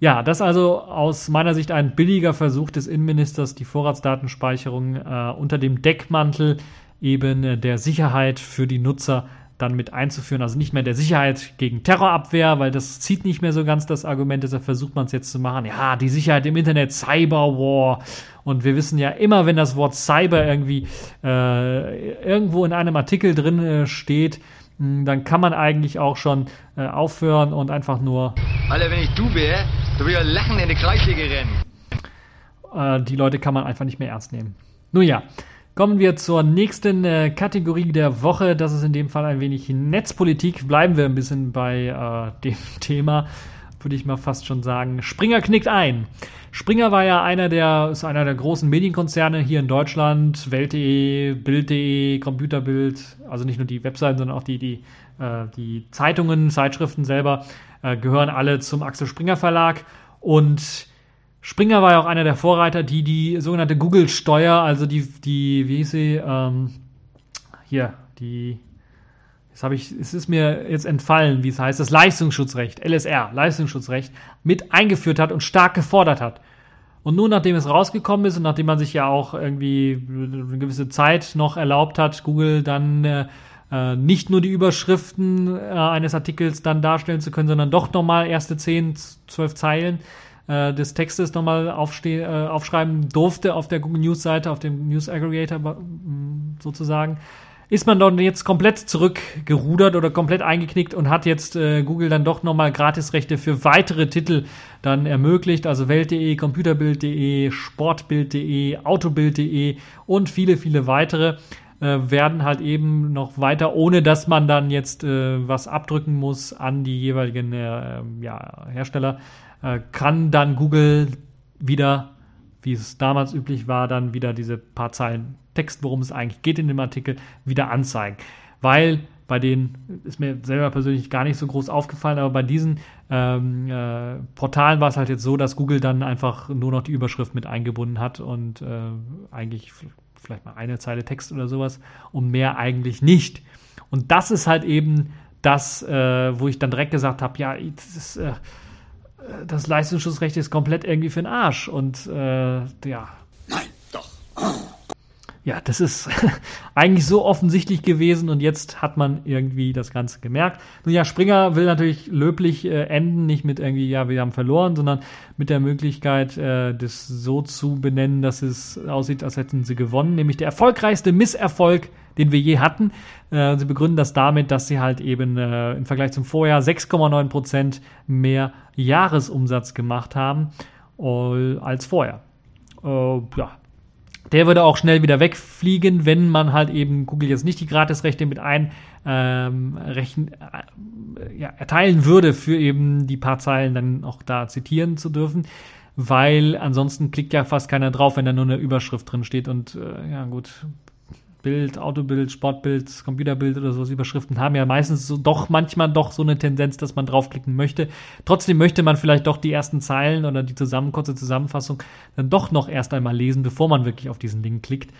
Ja, das also aus meiner Sicht ein billiger Versuch des Innenministers, die Vorratsdatenspeicherung äh, unter dem Deckmantel eben äh, der Sicherheit für die Nutzer dann mit einzuführen. Also nicht mehr der Sicherheit gegen Terrorabwehr, weil das zieht nicht mehr so ganz das Argument, deshalb versucht man es jetzt zu machen. Ja, die Sicherheit im Internet, Cyberwar. Und wir wissen ja immer, wenn das Wort Cyber irgendwie äh, irgendwo in einem Artikel drin äh, steht, hm, dann kann man eigentlich auch schon äh, aufhören und einfach nur. Alter, wenn ich du wäre, du würdest ja lachen in die Kreissäge rennen. Äh, die Leute kann man einfach nicht mehr ernst nehmen. Nun ja, Kommen wir zur nächsten äh, Kategorie der Woche. Das ist in dem Fall ein wenig Netzpolitik. Bleiben wir ein bisschen bei äh, (laughs) dem Thema, würde ich mal fast schon sagen. Springer knickt ein. Springer war ja einer der, ist einer der großen Medienkonzerne hier in Deutschland. Welt.de, Bild.de, Computerbild. Also nicht nur die Webseiten, sondern auch die, die, äh, die Zeitungen, Zeitschriften selber äh, gehören alle zum Axel Springer Verlag. Und Springer war ja auch einer der Vorreiter, die die sogenannte Google-Steuer, also die, die, wie hieß sie, ähm, hier, die, jetzt habe ich, es ist mir jetzt entfallen, wie es heißt, das Leistungsschutzrecht, LSR, Leistungsschutzrecht, mit eingeführt hat und stark gefordert hat. Und nun, nachdem es rausgekommen ist und nachdem man sich ja auch irgendwie eine gewisse Zeit noch erlaubt hat, Google dann äh, äh nicht nur die Überschriften äh, eines Artikels dann darstellen zu können, sondern doch nochmal erste 10, 12 Zeilen, äh, des Textes nochmal äh, aufschreiben durfte auf der Google News Seite, auf dem News Aggregator sozusagen, ist man dann jetzt komplett zurückgerudert oder komplett eingeknickt und hat jetzt äh, Google dann doch nochmal Gratisrechte für weitere Titel dann ermöglicht, also Welt.de, Computerbild.de, Sportbild.de, Autobild.de und viele, viele weitere äh, werden halt eben noch weiter, ohne dass man dann jetzt äh, was abdrücken muss an die jeweiligen äh, ja, Hersteller, äh, kann dann Google wieder, wie es damals üblich war, dann wieder diese paar Zeilen Text, worum es eigentlich geht in dem Artikel, wieder anzeigen. Weil bei denen ist mir selber persönlich gar nicht so groß aufgefallen, aber bei diesen ähm, äh, Portalen war es halt jetzt so, dass Google dann einfach nur noch die Überschrift mit eingebunden hat und äh, eigentlich vielleicht mal eine Zeile Text oder sowas und mehr eigentlich nicht. Und das ist halt eben das, äh, wo ich dann direkt gesagt habe, ja, das ist, äh, das Leistungsschutzrecht ist komplett irgendwie für den Arsch. Und äh, ja. Nein, doch. Ja, das ist (laughs) eigentlich so offensichtlich gewesen und jetzt hat man irgendwie das Ganze gemerkt. Nun ja, Springer will natürlich löblich äh, enden, nicht mit irgendwie, ja, wir haben verloren, sondern mit der Möglichkeit, äh, das so zu benennen, dass es aussieht, als hätten sie gewonnen, nämlich der erfolgreichste Misserfolg, den wir je hatten. Äh, sie begründen das damit, dass sie halt eben äh, im Vergleich zum Vorjahr 6,9 Prozent mehr Jahresumsatz gemacht haben äh, als vorher. Äh, ja, der würde auch schnell wieder wegfliegen, wenn man halt eben Google jetzt nicht die Gratisrechte mit ein ähm, Rechen, äh, ja, erteilen würde, für eben die paar Zeilen dann auch da zitieren zu dürfen. Weil ansonsten klickt ja fast keiner drauf, wenn da nur eine Überschrift drin steht. Und äh, ja, gut, Bild, Autobild, Sportbild, Computerbild oder sowas Überschriften haben ja meistens so doch manchmal doch so eine Tendenz, dass man draufklicken möchte. Trotzdem möchte man vielleicht doch die ersten Zeilen oder die zusammen, kurze Zusammenfassung dann doch noch erst einmal lesen, bevor man wirklich auf diesen Link klickt.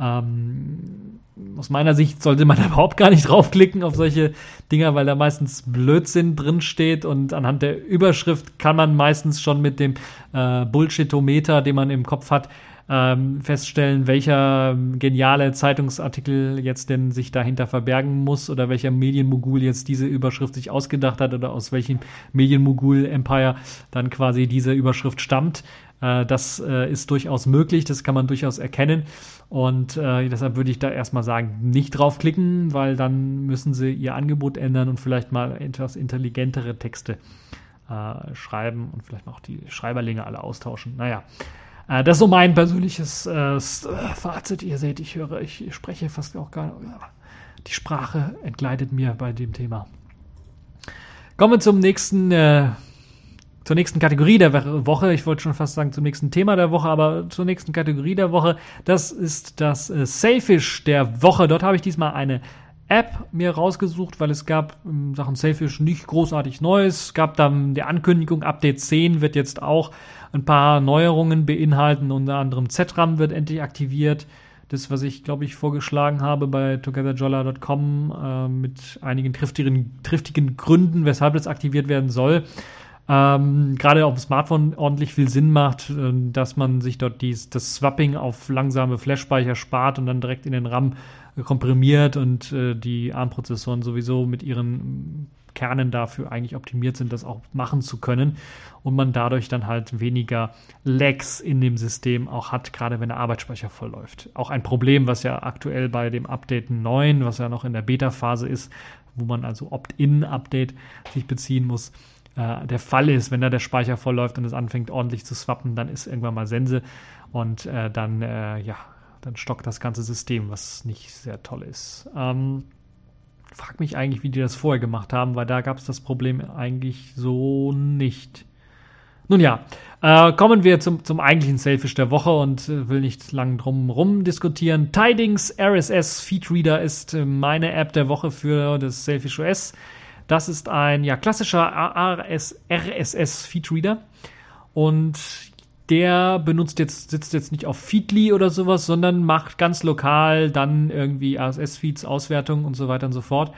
Ähm, aus meiner Sicht sollte man (laughs) überhaupt gar nicht draufklicken auf solche Dinger, weil da meistens Blödsinn drin steht und anhand der Überschrift kann man meistens schon mit dem äh, Bullshitometer, den man im Kopf hat, ähm, feststellen, welcher geniale Zeitungsartikel jetzt denn sich dahinter verbergen muss oder welcher Medienmogul jetzt diese Überschrift sich ausgedacht hat oder aus welchem Medienmogul-Empire dann quasi diese Überschrift stammt. Äh, das äh, ist durchaus möglich, das kann man durchaus erkennen. Und äh, deshalb würde ich da erstmal sagen, nicht draufklicken, weil dann müssen sie ihr Angebot ändern und vielleicht mal etwas intelligentere Texte äh, schreiben und vielleicht auch die Schreiberlinge alle austauschen. Naja. Äh, das ist so mein persönliches äh, äh, Fazit. Ihr seht, ich höre, ich, spreche fast auch gar nicht. Die Sprache entgleitet mir bei dem Thema. Kommen wir zum nächsten, äh, zur nächsten Kategorie der Woche. Ich wollte schon fast sagen zum nächsten Thema der Woche, aber zur nächsten Kategorie der Woche. Das ist das äh, Sailfish der Woche. Dort habe ich diesmal eine App mir rausgesucht, weil es gab in Sachen Sailfish nicht großartig Neues. Es gab dann die Ankündigung, Update 10 wird jetzt auch ein paar Neuerungen beinhalten. Unter anderem ZRAM wird endlich aktiviert. Das, was ich, glaube ich, vorgeschlagen habe bei togetherjolla.com äh, mit einigen triftigen, triftigen Gründen, weshalb das aktiviert werden soll. Ähm, gerade auf dem Smartphone ordentlich viel Sinn macht, äh, dass man sich dort dies, das Swapping auf langsame Flash-Speicher spart und dann direkt in den RAM komprimiert und äh, die ARM-Prozessoren sowieso mit ihren Kernen dafür eigentlich optimiert sind, das auch machen zu können und man dadurch dann halt weniger Lags in dem System auch hat, gerade wenn der Arbeitsspeicher voll läuft. Auch ein Problem, was ja aktuell bei dem Update 9, was ja noch in der Beta-Phase ist, wo man also Opt-in-Update sich beziehen muss, äh, der Fall ist, wenn da der Speicher voll läuft und es anfängt ordentlich zu swappen, dann ist irgendwann mal Sense und äh, dann, äh, ja, dann stockt das ganze System, was nicht sehr toll ist. Ähm, frag mich eigentlich, wie die das vorher gemacht haben, weil da gab es das Problem eigentlich so nicht. Nun ja, äh, kommen wir zum, zum eigentlichen Selfish der Woche und äh, will nicht lang drum rum diskutieren. Tidings RSS Feedreader ist äh, meine App der Woche für das Selfish OS. Das ist ein ja, klassischer RS, RSS Feedreader und der benutzt jetzt, sitzt jetzt nicht auf Feedly oder sowas, sondern macht ganz lokal dann irgendwie RSS-Feeds, Auswertungen und so weiter und so fort.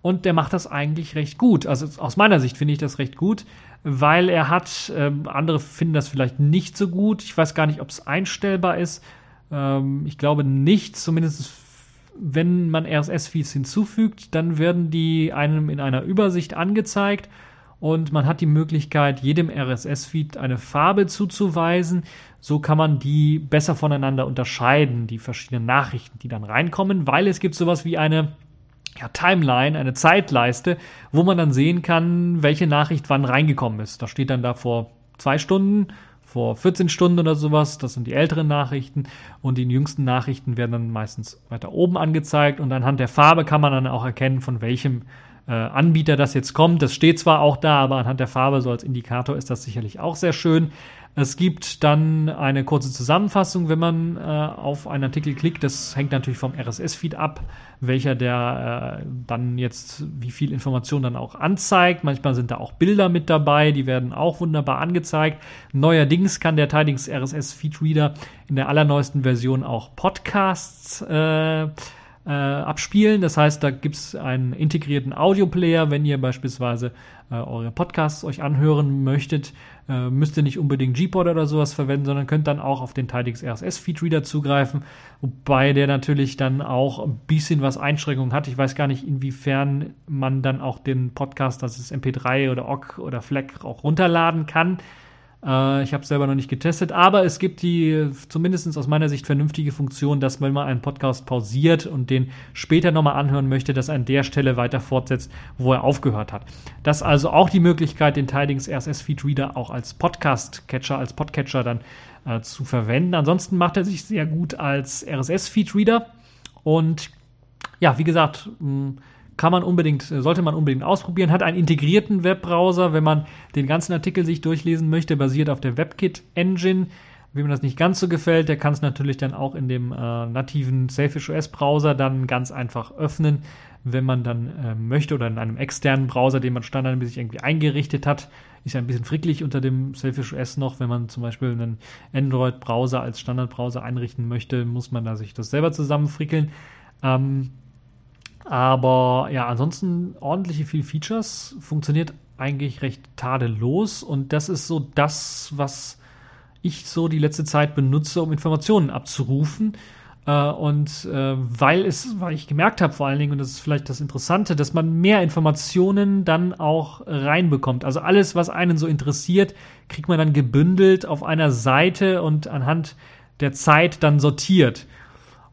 Und der macht das eigentlich recht gut. Also aus meiner Sicht finde ich das recht gut, weil er hat, ähm, andere finden das vielleicht nicht so gut. Ich weiß gar nicht, ob es einstellbar ist. Ähm, ich glaube nicht, zumindest wenn man RSS-Feeds hinzufügt, dann werden die einem in einer Übersicht angezeigt und man hat die Möglichkeit, jedem RSS-Feed eine Farbe zuzuweisen. So kann man die besser voneinander unterscheiden, die verschiedenen Nachrichten, die dann reinkommen, weil es gibt sowas wie eine ja, Timeline, eine Zeitleiste, wo man dann sehen kann, welche Nachricht wann reingekommen ist. Da steht dann da vor zwei Stunden, vor 14 Stunden oder sowas. Das sind die älteren Nachrichten. Und die jüngsten Nachrichten werden dann meistens weiter oben angezeigt. Und anhand der Farbe kann man dann auch erkennen, von welchem äh, Anbieter das jetzt kommt. Das steht zwar auch da, aber anhand der Farbe so als Indikator ist das sicherlich auch sehr schön. Es gibt dann eine kurze Zusammenfassung, wenn man äh, auf einen Artikel klickt. Das hängt natürlich vom RSS-Feed ab, welcher der äh, dann jetzt wie viel Information dann auch anzeigt. Manchmal sind da auch Bilder mit dabei, die werden auch wunderbar angezeigt. Neuerdings kann der Tidings RSS-Feed-Reader in der allerneuesten Version auch Podcasts äh, äh, abspielen. Das heißt, da gibt es einen integrierten Audioplayer, wenn ihr beispielsweise äh, eure Podcasts euch anhören möchtet. Äh, müsst ihr nicht unbedingt Gpod oder sowas verwenden, sondern könnt dann auch auf den Tidix RSS Feedreader zugreifen, wobei der natürlich dann auch ein bisschen was Einschränkungen hat. Ich weiß gar nicht, inwiefern man dann auch den Podcast, das ist MP3 oder OGG oder FLAC auch runterladen kann. Äh, ich habe es selber noch nicht getestet, aber es gibt die zumindest aus meiner Sicht vernünftige Funktion, dass wenn man einen Podcast pausiert und den später nochmal anhören möchte, dass er an der Stelle weiter fortsetzt, wo er aufgehört hat. Das ist also auch die Möglichkeit, den Tidings RSS Feed Reader auch als Podcast-Catcher, als Podcatcher dann äh, zu verwenden. Ansonsten macht er sich sehr gut als RSS Feed Reader und ja, wie gesagt, mh, kann man unbedingt, sollte man unbedingt ausprobieren. Hat einen integrierten Webbrowser, wenn man den ganzen Artikel sich durchlesen möchte, basiert auf der WebKit Engine. Wem das nicht ganz so gefällt, der kann es natürlich dann auch in dem äh, nativen Selfish OS Browser dann ganz einfach öffnen, wenn man dann äh, möchte oder in einem externen Browser, den man standardmäßig irgendwie eingerichtet hat. Ist ja ein bisschen fricklich unter dem Selfish OS noch, wenn man zum Beispiel einen Android Browser als Standardbrowser einrichten möchte, muss man da sich das selber zusammenfrickeln. Ähm, aber ja, ansonsten ordentliche viel Features, funktioniert eigentlich recht tadellos und das ist so das, was ich so die letzte Zeit benutze, um Informationen abzurufen. Äh, und äh, weil es, weil ich gemerkt habe vor allen Dingen, und das ist vielleicht das Interessante, dass man mehr Informationen dann auch reinbekommt. Also alles, was einen so interessiert, kriegt man dann gebündelt auf einer Seite und anhand der Zeit dann sortiert.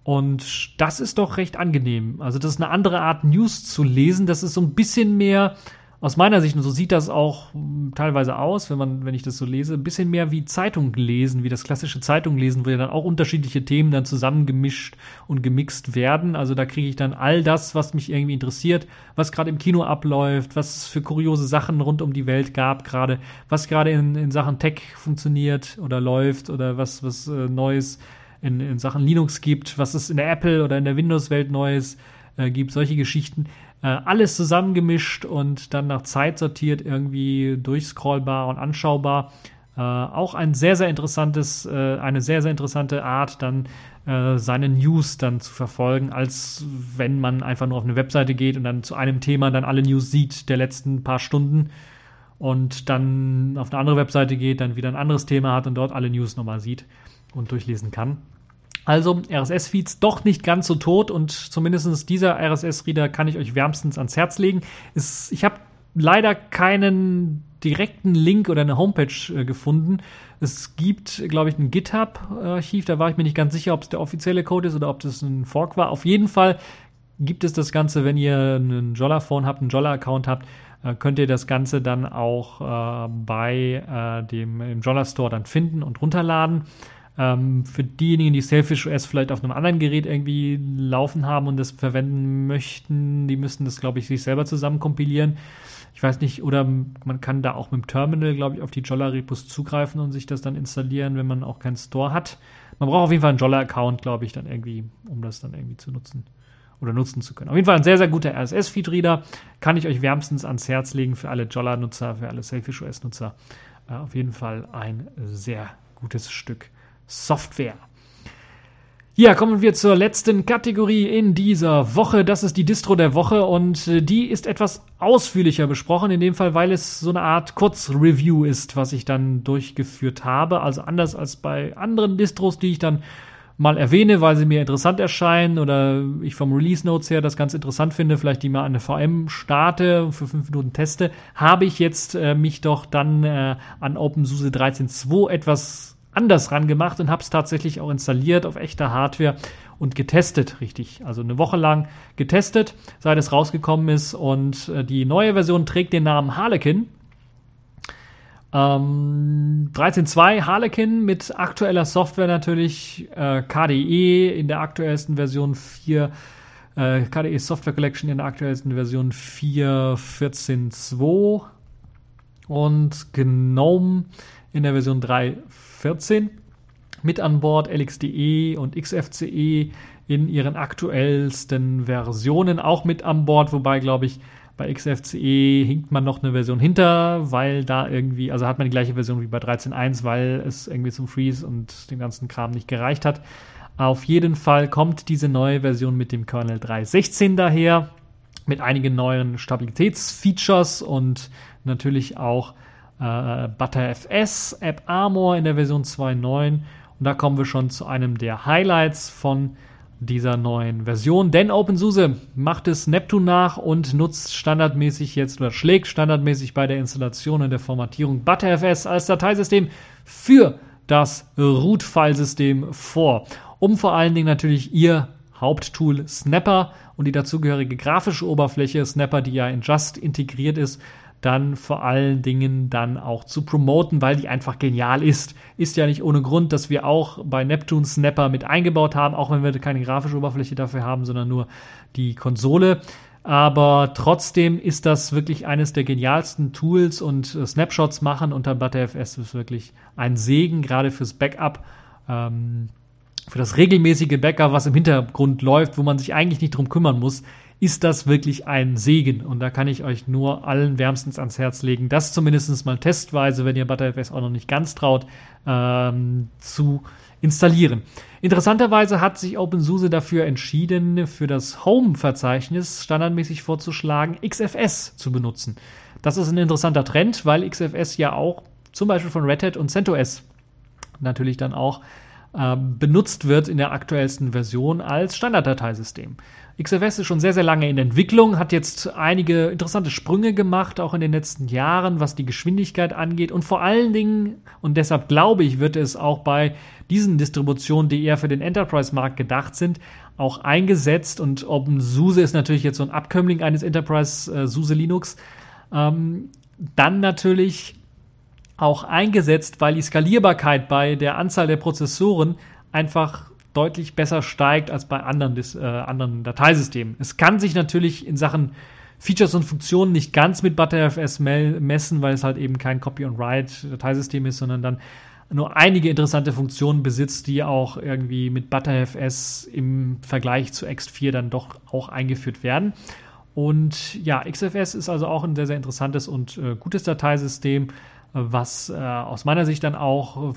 Und das ist doch recht angenehm. Also das ist eine andere Art News zu lesen. Das ist so ein bisschen mehr aus meiner Sicht, und so sieht das auch hm, teilweise aus, wenn man, wenn ich das so lese, ein bisschen mehr wie Zeitung lesen, wie das klassische Zeitung lesen, wo ja dann auch unterschiedliche Themen dann zusammengemischt und gemixt werden. Also da kriege ich dann all das, was mich irgendwie interessiert, was gerade im Kino abläuft, was es für kuriose Sachen rund um die Welt gab, gerade, was gerade in, in Sachen Tech funktioniert oder läuft oder was, was äh, Neues in, in Sachen Linux gibt, was es in der Apple oder in der Windows-Welt Neues äh, gibt, solche Geschichten. Äh, alles zusammengemischt und dann nach Zeit sortiert, irgendwie durchscrollbar und anschaubar. Äh, auch ein sehr, sehr interessantes, äh, eine sehr, sehr interessante Art, dann äh, seine News dann zu verfolgen, als wenn man einfach nur auf eine Webseite geht und dann zu einem Thema dann alle News sieht der letzten paar Stunden und dann auf eine andere Webseite geht, dann wieder ein anderes Thema hat und dort alle News nochmal sieht und durchlesen kann. Also RSS-Feeds doch nicht ganz so tot und zumindest dieser RSS-Reader kann ich euch wärmstens ans Herz legen. Ist, ich habe leider keinen direkten Link oder eine Homepage äh, gefunden. Es gibt, glaube ich, ein GitHub-Archiv, da war ich mir nicht ganz sicher, ob es der offizielle Code ist oder ob das ein Fork war. Auf jeden Fall gibt es das Ganze, wenn ihr einen Jolla-Phone habt, einen Jolla-Account habt, äh, könnt ihr das Ganze dann auch äh, bei äh, dem Jolla Store dann finden und runterladen. Ähm, für diejenigen, die Selfish OS vielleicht auf einem anderen Gerät irgendwie laufen haben und das verwenden möchten, die müssen das, glaube ich, sich selber zusammen kompilieren. Ich weiß nicht, oder man kann da auch mit dem Terminal, glaube ich, auf die Jolla-Repos zugreifen und sich das dann installieren, wenn man auch keinen Store hat. Man braucht auf jeden Fall einen Jolla-Account, glaube ich, dann irgendwie, um das dann irgendwie zu nutzen oder nutzen zu können. Auf jeden Fall ein sehr, sehr guter RSS-Feed-Reader. Kann ich euch wärmstens ans Herz legen für alle Jolla-Nutzer, für alle Selfish OS-Nutzer. Äh, auf jeden Fall ein sehr gutes Stück Software. Ja, kommen wir zur letzten Kategorie in dieser Woche. Das ist die Distro der Woche und äh, die ist etwas ausführlicher besprochen, in dem Fall, weil es so eine Art Kurzreview ist, was ich dann durchgeführt habe. Also anders als bei anderen Distros, die ich dann mal erwähne, weil sie mir interessant erscheinen oder ich vom Release Notes her das ganz interessant finde, vielleicht die mal der VM starte, für fünf Minuten teste, habe ich jetzt äh, mich doch dann äh, an OpenSUSE 13.2 etwas anders ran gemacht und habe es tatsächlich auch installiert auf echter Hardware und getestet, richtig. Also eine Woche lang getestet, seit es rausgekommen ist. Und äh, die neue Version trägt den Namen Harlequin. Ähm, 13.2 Harlequin mit aktueller Software natürlich, äh, KDE in der aktuellsten Version 4, äh, KDE Software Collection in der aktuellsten Version 4.14.2 und GNOME in der Version 3.14 mit an Bord LXDE und XFCE in ihren aktuellsten Versionen auch mit an Bord, wobei glaube ich bei XFCE hinkt man noch eine Version hinter, weil da irgendwie, also hat man die gleiche Version wie bei 13.1, weil es irgendwie zum Freeze und dem ganzen Kram nicht gereicht hat. Auf jeden Fall kommt diese neue Version mit dem Kernel 3.16 daher, mit einigen neuen Stabilitätsfeatures und natürlich auch äh, ButterFS, AppArmor in der Version 2.9. Und da kommen wir schon zu einem der Highlights von dieser neuen Version. Denn OpenSUSE macht es Neptune nach und nutzt standardmäßig jetzt oder schlägt standardmäßig bei der Installation und der Formatierung ButterFS als Dateisystem für das Root-Filesystem vor um vor allen Dingen natürlich ihr Haupttool Snapper und die dazugehörige grafische Oberfläche Snapper, die ja in Just integriert ist, dann vor allen Dingen dann auch zu promoten, weil die einfach genial ist. Ist ja nicht ohne Grund, dass wir auch bei Neptune Snapper mit eingebaut haben, auch wenn wir keine grafische Oberfläche dafür haben, sondern nur die Konsole. Aber trotzdem ist das wirklich eines der genialsten Tools und äh, Snapshots machen unter ButterFS ist wirklich ein Segen, gerade fürs Backup. Ähm, für das regelmäßige Backup, was im Hintergrund läuft, wo man sich eigentlich nicht drum kümmern muss, ist das wirklich ein Segen. Und da kann ich euch nur allen wärmstens ans Herz legen, das zumindest mal testweise, wenn ihr ButterFS auch noch nicht ganz traut, ähm, zu installieren. Interessanterweise hat sich OpenSUSE dafür entschieden, für das Home-Verzeichnis standardmäßig vorzuschlagen, XFS zu benutzen. Das ist ein interessanter Trend, weil XFS ja auch zum Beispiel von Red Hat und CentOS natürlich dann auch ähm, benutzt wird in der aktuellsten Version als Standarddateisystem. XFS ist schon sehr, sehr lange in Entwicklung, hat jetzt einige interessante Sprünge gemacht, auch in den letzten Jahren, was die Geschwindigkeit angeht. Und vor allen Dingen, und deshalb glaube ich, wird es auch bei diesen Distributionen, die eher für den Enterprise-Markt gedacht sind, auch eingesetzt. Und OpenSUSE ist natürlich jetzt so ein Abkömmling eines Enterprise-SUSE Linux. Ähm, dann natürlich auch eingesetzt, weil die Skalierbarkeit bei der Anzahl der Prozessoren einfach deutlich besser steigt als bei anderen, äh, anderen Dateisystemen. Es kann sich natürlich in Sachen Features und Funktionen nicht ganz mit ButterFS messen, weil es halt eben kein Copy-and-Write-Dateisystem ist, sondern dann nur einige interessante Funktionen besitzt, die auch irgendwie mit ButterFS im Vergleich zu X4 dann doch auch eingeführt werden. Und ja, XFS ist also auch ein sehr, sehr interessantes und äh, gutes Dateisystem, was äh, aus meiner Sicht dann auch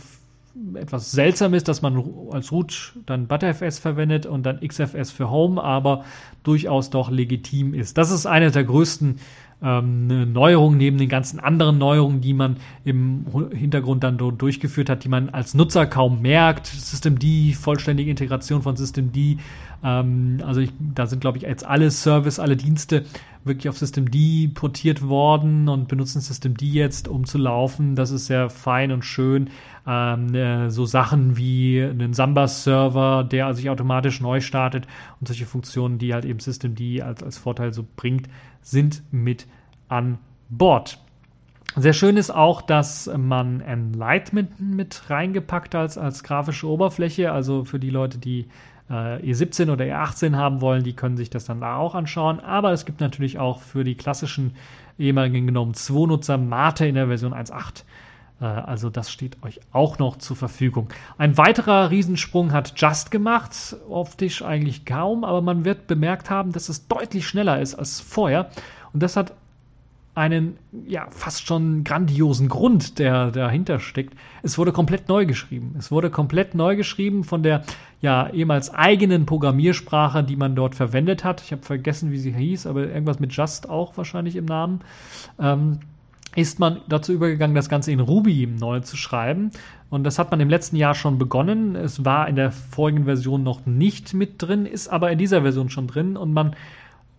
etwas seltsam ist, dass man als Root dann ButterFS verwendet und dann XFS für Home, aber durchaus doch legitim ist. Das ist eine der größten ähm, Neuerungen neben den ganzen anderen Neuerungen, die man im Hintergrund dann durchgeführt hat, die man als Nutzer kaum merkt. Systemd, vollständige Integration von Systemd. Ähm, also ich, da sind, glaube ich, jetzt alle Service, alle Dienste wirklich auf Systemd portiert worden und benutzen Systemd jetzt, um zu laufen. Das ist sehr fein und schön. Ähm, äh, so Sachen wie einen Samba-Server, der sich automatisch neu startet und solche Funktionen, die halt eben Systemd als, als Vorteil so bringt, sind mit an Bord. Sehr schön ist auch, dass man Enlightenment mit reingepackt als, als grafische Oberfläche. Also für die Leute, die äh, E17 oder E18 haben wollen, die können sich das dann da auch anschauen. Aber es gibt natürlich auch für die klassischen ehemaligen GNOME 2 Nutzer Mate in der Version 1.8. Äh, also das steht euch auch noch zur Verfügung. Ein weiterer Riesensprung hat Just gemacht, optisch eigentlich kaum, aber man wird bemerkt haben, dass es deutlich schneller ist als vorher. Und das hat einen ja fast schon grandiosen Grund, der dahinter steckt. Es wurde komplett neu geschrieben. Es wurde komplett neu geschrieben von der ja ehemals eigenen Programmiersprache, die man dort verwendet hat. Ich habe vergessen, wie sie hieß, aber irgendwas mit Just auch wahrscheinlich im Namen. Ähm, ist man dazu übergegangen, das Ganze in Ruby neu zu schreiben. Und das hat man im letzten Jahr schon begonnen. Es war in der vorigen Version noch nicht mit drin, ist aber in dieser Version schon drin. Und man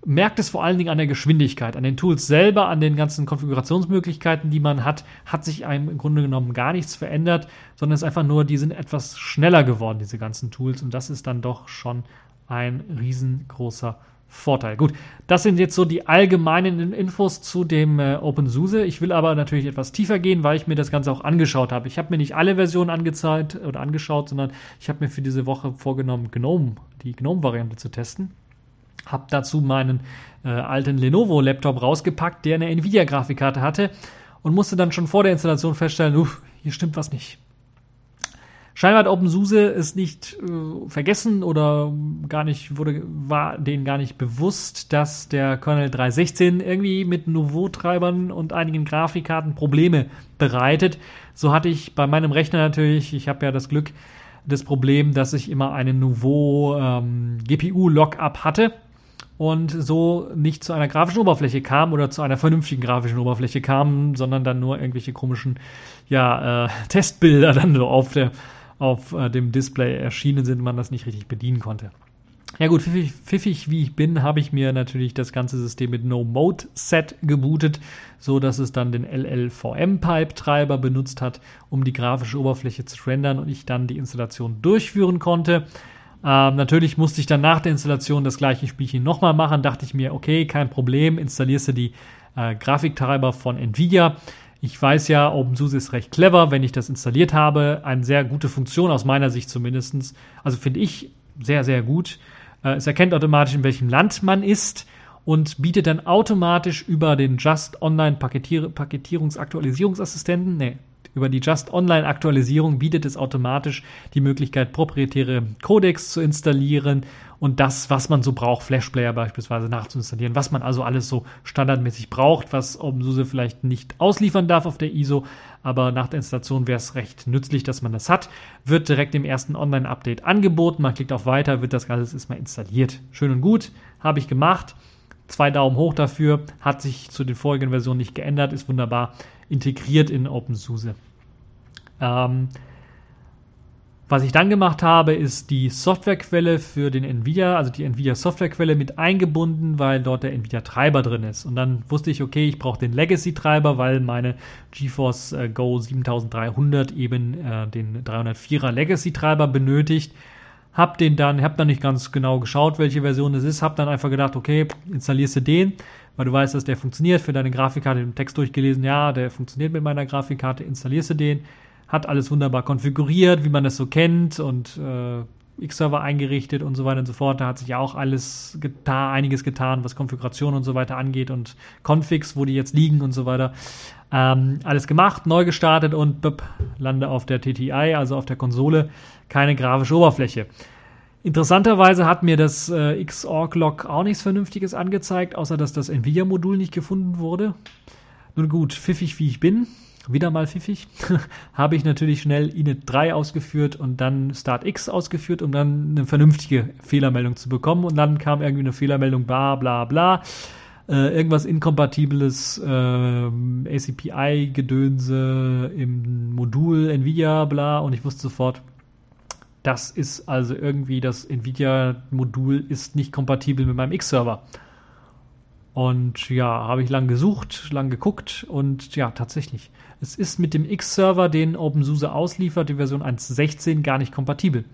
merkt es vor allen Dingen an der Geschwindigkeit, an den Tools selber, an den ganzen Konfigurationsmöglichkeiten, die man hat, hat sich einem im Grunde genommen gar nichts verändert, sondern es ist einfach nur, die sind etwas schneller geworden, diese ganzen Tools. Und das ist dann doch schon ein riesengroßer Vorteil. Gut, das sind jetzt so die allgemeinen Infos zu dem äh, OpenSUSE. Ich will aber natürlich etwas tiefer gehen, weil ich mir das Ganze auch angeschaut habe. Ich habe mir nicht alle Versionen angezeigt oder angeschaut, sondern ich habe mir für diese Woche vorgenommen, GNOME, die GNOME-Variante zu testen. Habe dazu meinen äh, alten Lenovo-Laptop rausgepackt, der eine Nvidia-Grafikkarte hatte und musste dann schon vor der Installation feststellen, uff, hier stimmt was nicht. Scheinbar hat OpenSUSE es nicht äh, vergessen oder gar nicht, wurde, war denen gar nicht bewusst, dass der Kernel 3.16 irgendwie mit Nouveau-Treibern und einigen Grafikkarten Probleme bereitet. So hatte ich bei meinem Rechner natürlich, ich habe ja das Glück, das Problem, dass ich immer einen Nouveau ähm, GPU-Lockup hatte und so nicht zu einer grafischen Oberfläche kam oder zu einer vernünftigen grafischen Oberfläche kam, sondern dann nur irgendwelche komischen ja, äh, (laughs) Testbilder dann so auf, der, auf äh, dem Display erschienen sind, man das nicht richtig bedienen konnte. Ja gut, pfiffig, pfiffig wie ich bin, habe ich mir natürlich das ganze System mit No-Mode-Set gebootet, so dass es dann den LLVM-Pipe-Treiber benutzt hat, um die grafische Oberfläche zu rendern und ich dann die Installation durchführen konnte. Ähm, natürlich musste ich dann nach der Installation das gleiche Spielchen nochmal machen. Dachte ich mir, okay, kein Problem, installierst du die äh, Grafiktreiber von Nvidia. Ich weiß ja, OpenSUSE ist recht clever, wenn ich das installiert habe. Eine sehr gute Funktion aus meiner Sicht zumindest. Also finde ich sehr, sehr gut. Äh, es erkennt automatisch, in welchem Land man ist und bietet dann automatisch über den Just Online Paketier Paketierungsaktualisierungsassistenten, nee, über die Just Online Aktualisierung bietet es automatisch die Möglichkeit, proprietäre Codecs zu installieren und das, was man so braucht, Flashplayer beispielsweise nachzuinstallieren, was man also alles so standardmäßig braucht, was OpenSUSE vielleicht nicht ausliefern darf auf der ISO, aber nach der Installation wäre es recht nützlich, dass man das hat. Wird direkt im ersten Online-Update angeboten, man klickt auf Weiter, wird das Ganze erstmal installiert. Schön und gut, habe ich gemacht. Zwei Daumen hoch dafür, hat sich zu den vorigen Versionen nicht geändert, ist wunderbar integriert in OpenSUSE. Ähm, was ich dann gemacht habe, ist die Softwarequelle für den Nvidia, also die Nvidia Softwarequelle mit eingebunden, weil dort der Nvidia Treiber drin ist. Und dann wusste ich, okay, ich brauche den Legacy Treiber, weil meine GeForce äh, Go 7300 eben äh, den 304er Legacy Treiber benötigt. Hab den dann, hab dann nicht ganz genau geschaut, welche Version es ist, hab dann einfach gedacht, okay, installierst du den, weil du weißt, dass der funktioniert. Für deine Grafikkarte, den Text durchgelesen, ja, der funktioniert mit meiner Grafikkarte, installierst du den, hat alles wunderbar konfiguriert, wie man das so kennt und äh, X-Server eingerichtet und so weiter und so fort. Da hat sich ja auch alles getan, einiges getan, was Konfiguration und so weiter angeht und Configs, wo die jetzt liegen und so weiter. Ähm, alles gemacht, neu gestartet und bip, lande auf der TTI, also auf der Konsole, keine grafische Oberfläche. Interessanterweise hat mir das äh, Xorg-Log auch nichts Vernünftiges angezeigt, außer dass das Nvidia-Modul nicht gefunden wurde. Nun gut, pfiffig wie ich bin, wieder mal pfiffig, (laughs) habe ich natürlich schnell Init 3 ausgeführt und dann Start X ausgeführt, um dann eine vernünftige Fehlermeldung zu bekommen. Und dann kam irgendwie eine Fehlermeldung, bla bla bla. Äh, irgendwas Inkompatibles, äh, ACPI-Gedönse im Modul Nvidia, bla. Und ich wusste sofort, das ist also irgendwie das Nvidia-Modul ist nicht kompatibel mit meinem X-Server. Und ja, habe ich lang gesucht, lang geguckt und ja, tatsächlich. Es ist mit dem X-Server, den OpenSUSE ausliefert, die Version 1.16, gar nicht kompatibel.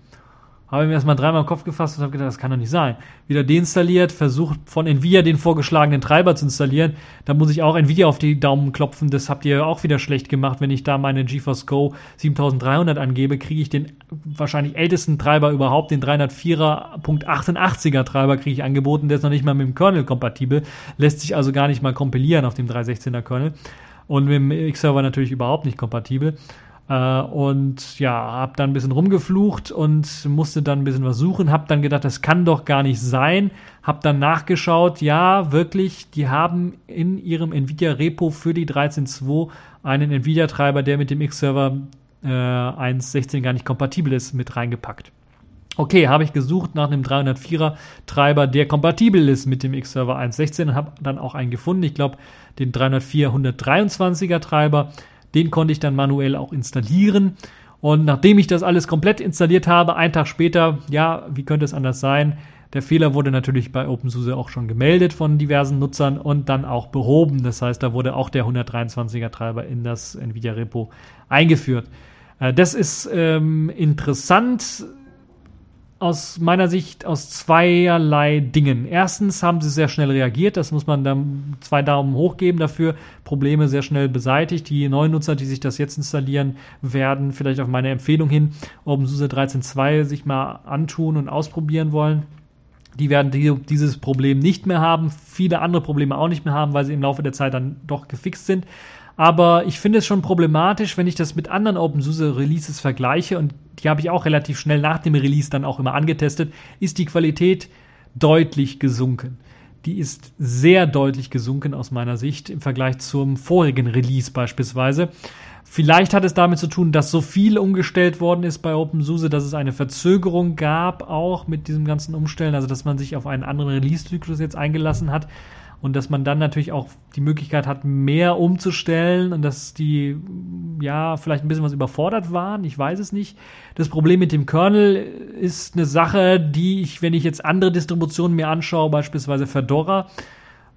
Habe mir erstmal dreimal im Kopf gefasst und habe gedacht, das kann doch nicht sein. Wieder deinstalliert, versucht von Nvidia den vorgeschlagenen Treiber zu installieren. Da muss ich auch Nvidia auf die Daumen klopfen. Das habt ihr auch wieder schlecht gemacht. Wenn ich da meine GeForce Go 7300 angebe, kriege ich den wahrscheinlich ältesten Treiber überhaupt, den 304er.88er Treiber kriege ich angeboten. Der ist noch nicht mal mit dem Kernel kompatibel. Lässt sich also gar nicht mal kompilieren auf dem 316er Kernel. Und mit dem X-Server natürlich überhaupt nicht kompatibel. Äh, und ja, habe dann ein bisschen rumgeflucht und musste dann ein bisschen was suchen. Habe dann gedacht, das kann doch gar nicht sein. Habe dann nachgeschaut, ja, wirklich, die haben in ihrem Nvidia-Repo für die 13.2 einen Nvidia-Treiber, der mit dem X-Server äh, 1.16 gar nicht kompatibel ist, mit reingepackt. Okay, habe ich gesucht nach einem 304er Treiber, der kompatibel ist mit dem X-Server 1.16 und habe dann auch einen gefunden. Ich glaube, den 304 123er Treiber den konnte ich dann manuell auch installieren. Und nachdem ich das alles komplett installiert habe, einen Tag später, ja, wie könnte es anders sein? Der Fehler wurde natürlich bei OpenSUSE auch schon gemeldet von diversen Nutzern und dann auch behoben. Das heißt, da wurde auch der 123er Treiber in das NVIDIA Repo eingeführt. Äh, das ist ähm, interessant aus meiner Sicht aus zweierlei Dingen. Erstens haben sie sehr schnell reagiert, das muss man dann zwei Daumen hoch geben dafür, Probleme sehr schnell beseitigt. Die neuen Nutzer, die sich das jetzt installieren, werden vielleicht auf meine Empfehlung hin OpenSUSE 13.2 sich mal antun und ausprobieren wollen. Die werden die, dieses Problem nicht mehr haben, viele andere Probleme auch nicht mehr haben, weil sie im Laufe der Zeit dann doch gefixt sind. Aber ich finde es schon problematisch, wenn ich das mit anderen OpenSUSE Releases vergleiche und die habe ich auch relativ schnell nach dem Release dann auch immer angetestet, ist die Qualität deutlich gesunken. die ist sehr deutlich gesunken aus meiner Sicht im Vergleich zum vorigen Release beispielsweise. Vielleicht hat es damit zu tun, dass so viel umgestellt worden ist bei OpenSUSE, dass es eine Verzögerung gab, auch mit diesem ganzen Umstellen, also dass man sich auf einen anderen Release-Zyklus jetzt eingelassen hat und dass man dann natürlich auch die Möglichkeit hat, mehr umzustellen und dass die ja vielleicht ein bisschen was überfordert waren. Ich weiß es nicht. Das Problem mit dem Kernel ist eine Sache, die ich, wenn ich jetzt andere Distributionen mir anschaue, beispielsweise Fedora,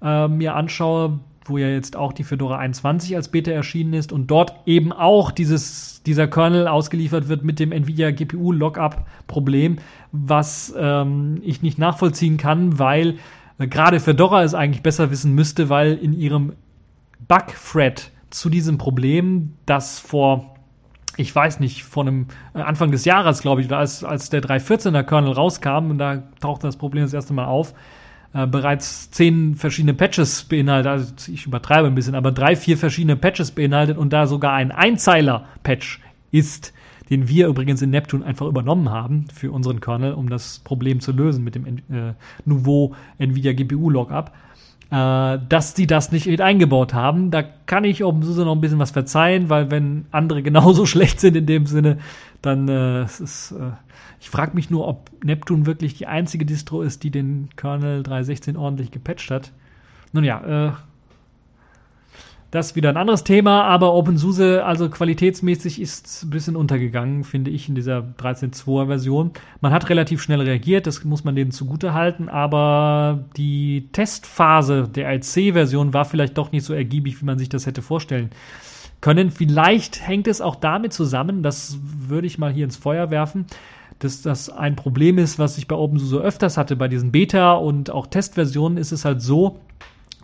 äh, mir anschaue, wo ja jetzt auch die Fedora 21 als Beta erschienen ist und dort eben auch dieses, dieser Kernel ausgeliefert wird mit dem NVIDIA GPU Lockup Problem, was ähm, ich nicht nachvollziehen kann, weil gerade Fedora es eigentlich besser wissen müsste, weil in ihrem Bug-Thread zu diesem Problem, das vor, ich weiß nicht, vor einem äh, Anfang des Jahres, glaube ich, als, als der 3.14er Kernel rauskam, und da tauchte das Problem das erste Mal auf, äh, bereits zehn verschiedene Patches beinhaltet, also ich übertreibe ein bisschen, aber drei, vier verschiedene Patches beinhaltet und da sogar ein Einzeiler-Patch ist, den wir übrigens in Neptune einfach übernommen haben für unseren Kernel, um das Problem zu lösen mit dem äh, Nouveau NVIDIA GPU Lockup, äh, dass die das nicht mit eingebaut haben. Da kann ich OpenSUSE noch ein bisschen was verzeihen, weil wenn andere (laughs) genauso schlecht sind in dem Sinne, dann äh, es ist äh, ich frage mich nur, ob Neptune wirklich die einzige Distro ist, die den Kernel 3.16 ordentlich gepatcht hat. Nun ja, äh, das ist wieder ein anderes Thema, aber OpenSUSE, also qualitätsmäßig, ist ein bisschen untergegangen, finde ich, in dieser 13.2er Version. Man hat relativ schnell reagiert, das muss man denen zugute halten, aber die Testphase der IC-Version war vielleicht doch nicht so ergiebig, wie man sich das hätte vorstellen können. Vielleicht hängt es auch damit zusammen, das würde ich mal hier ins Feuer werfen, dass das ein Problem ist, was ich bei OpenSUSE öfters hatte, bei diesen Beta- und auch Testversionen ist es halt so,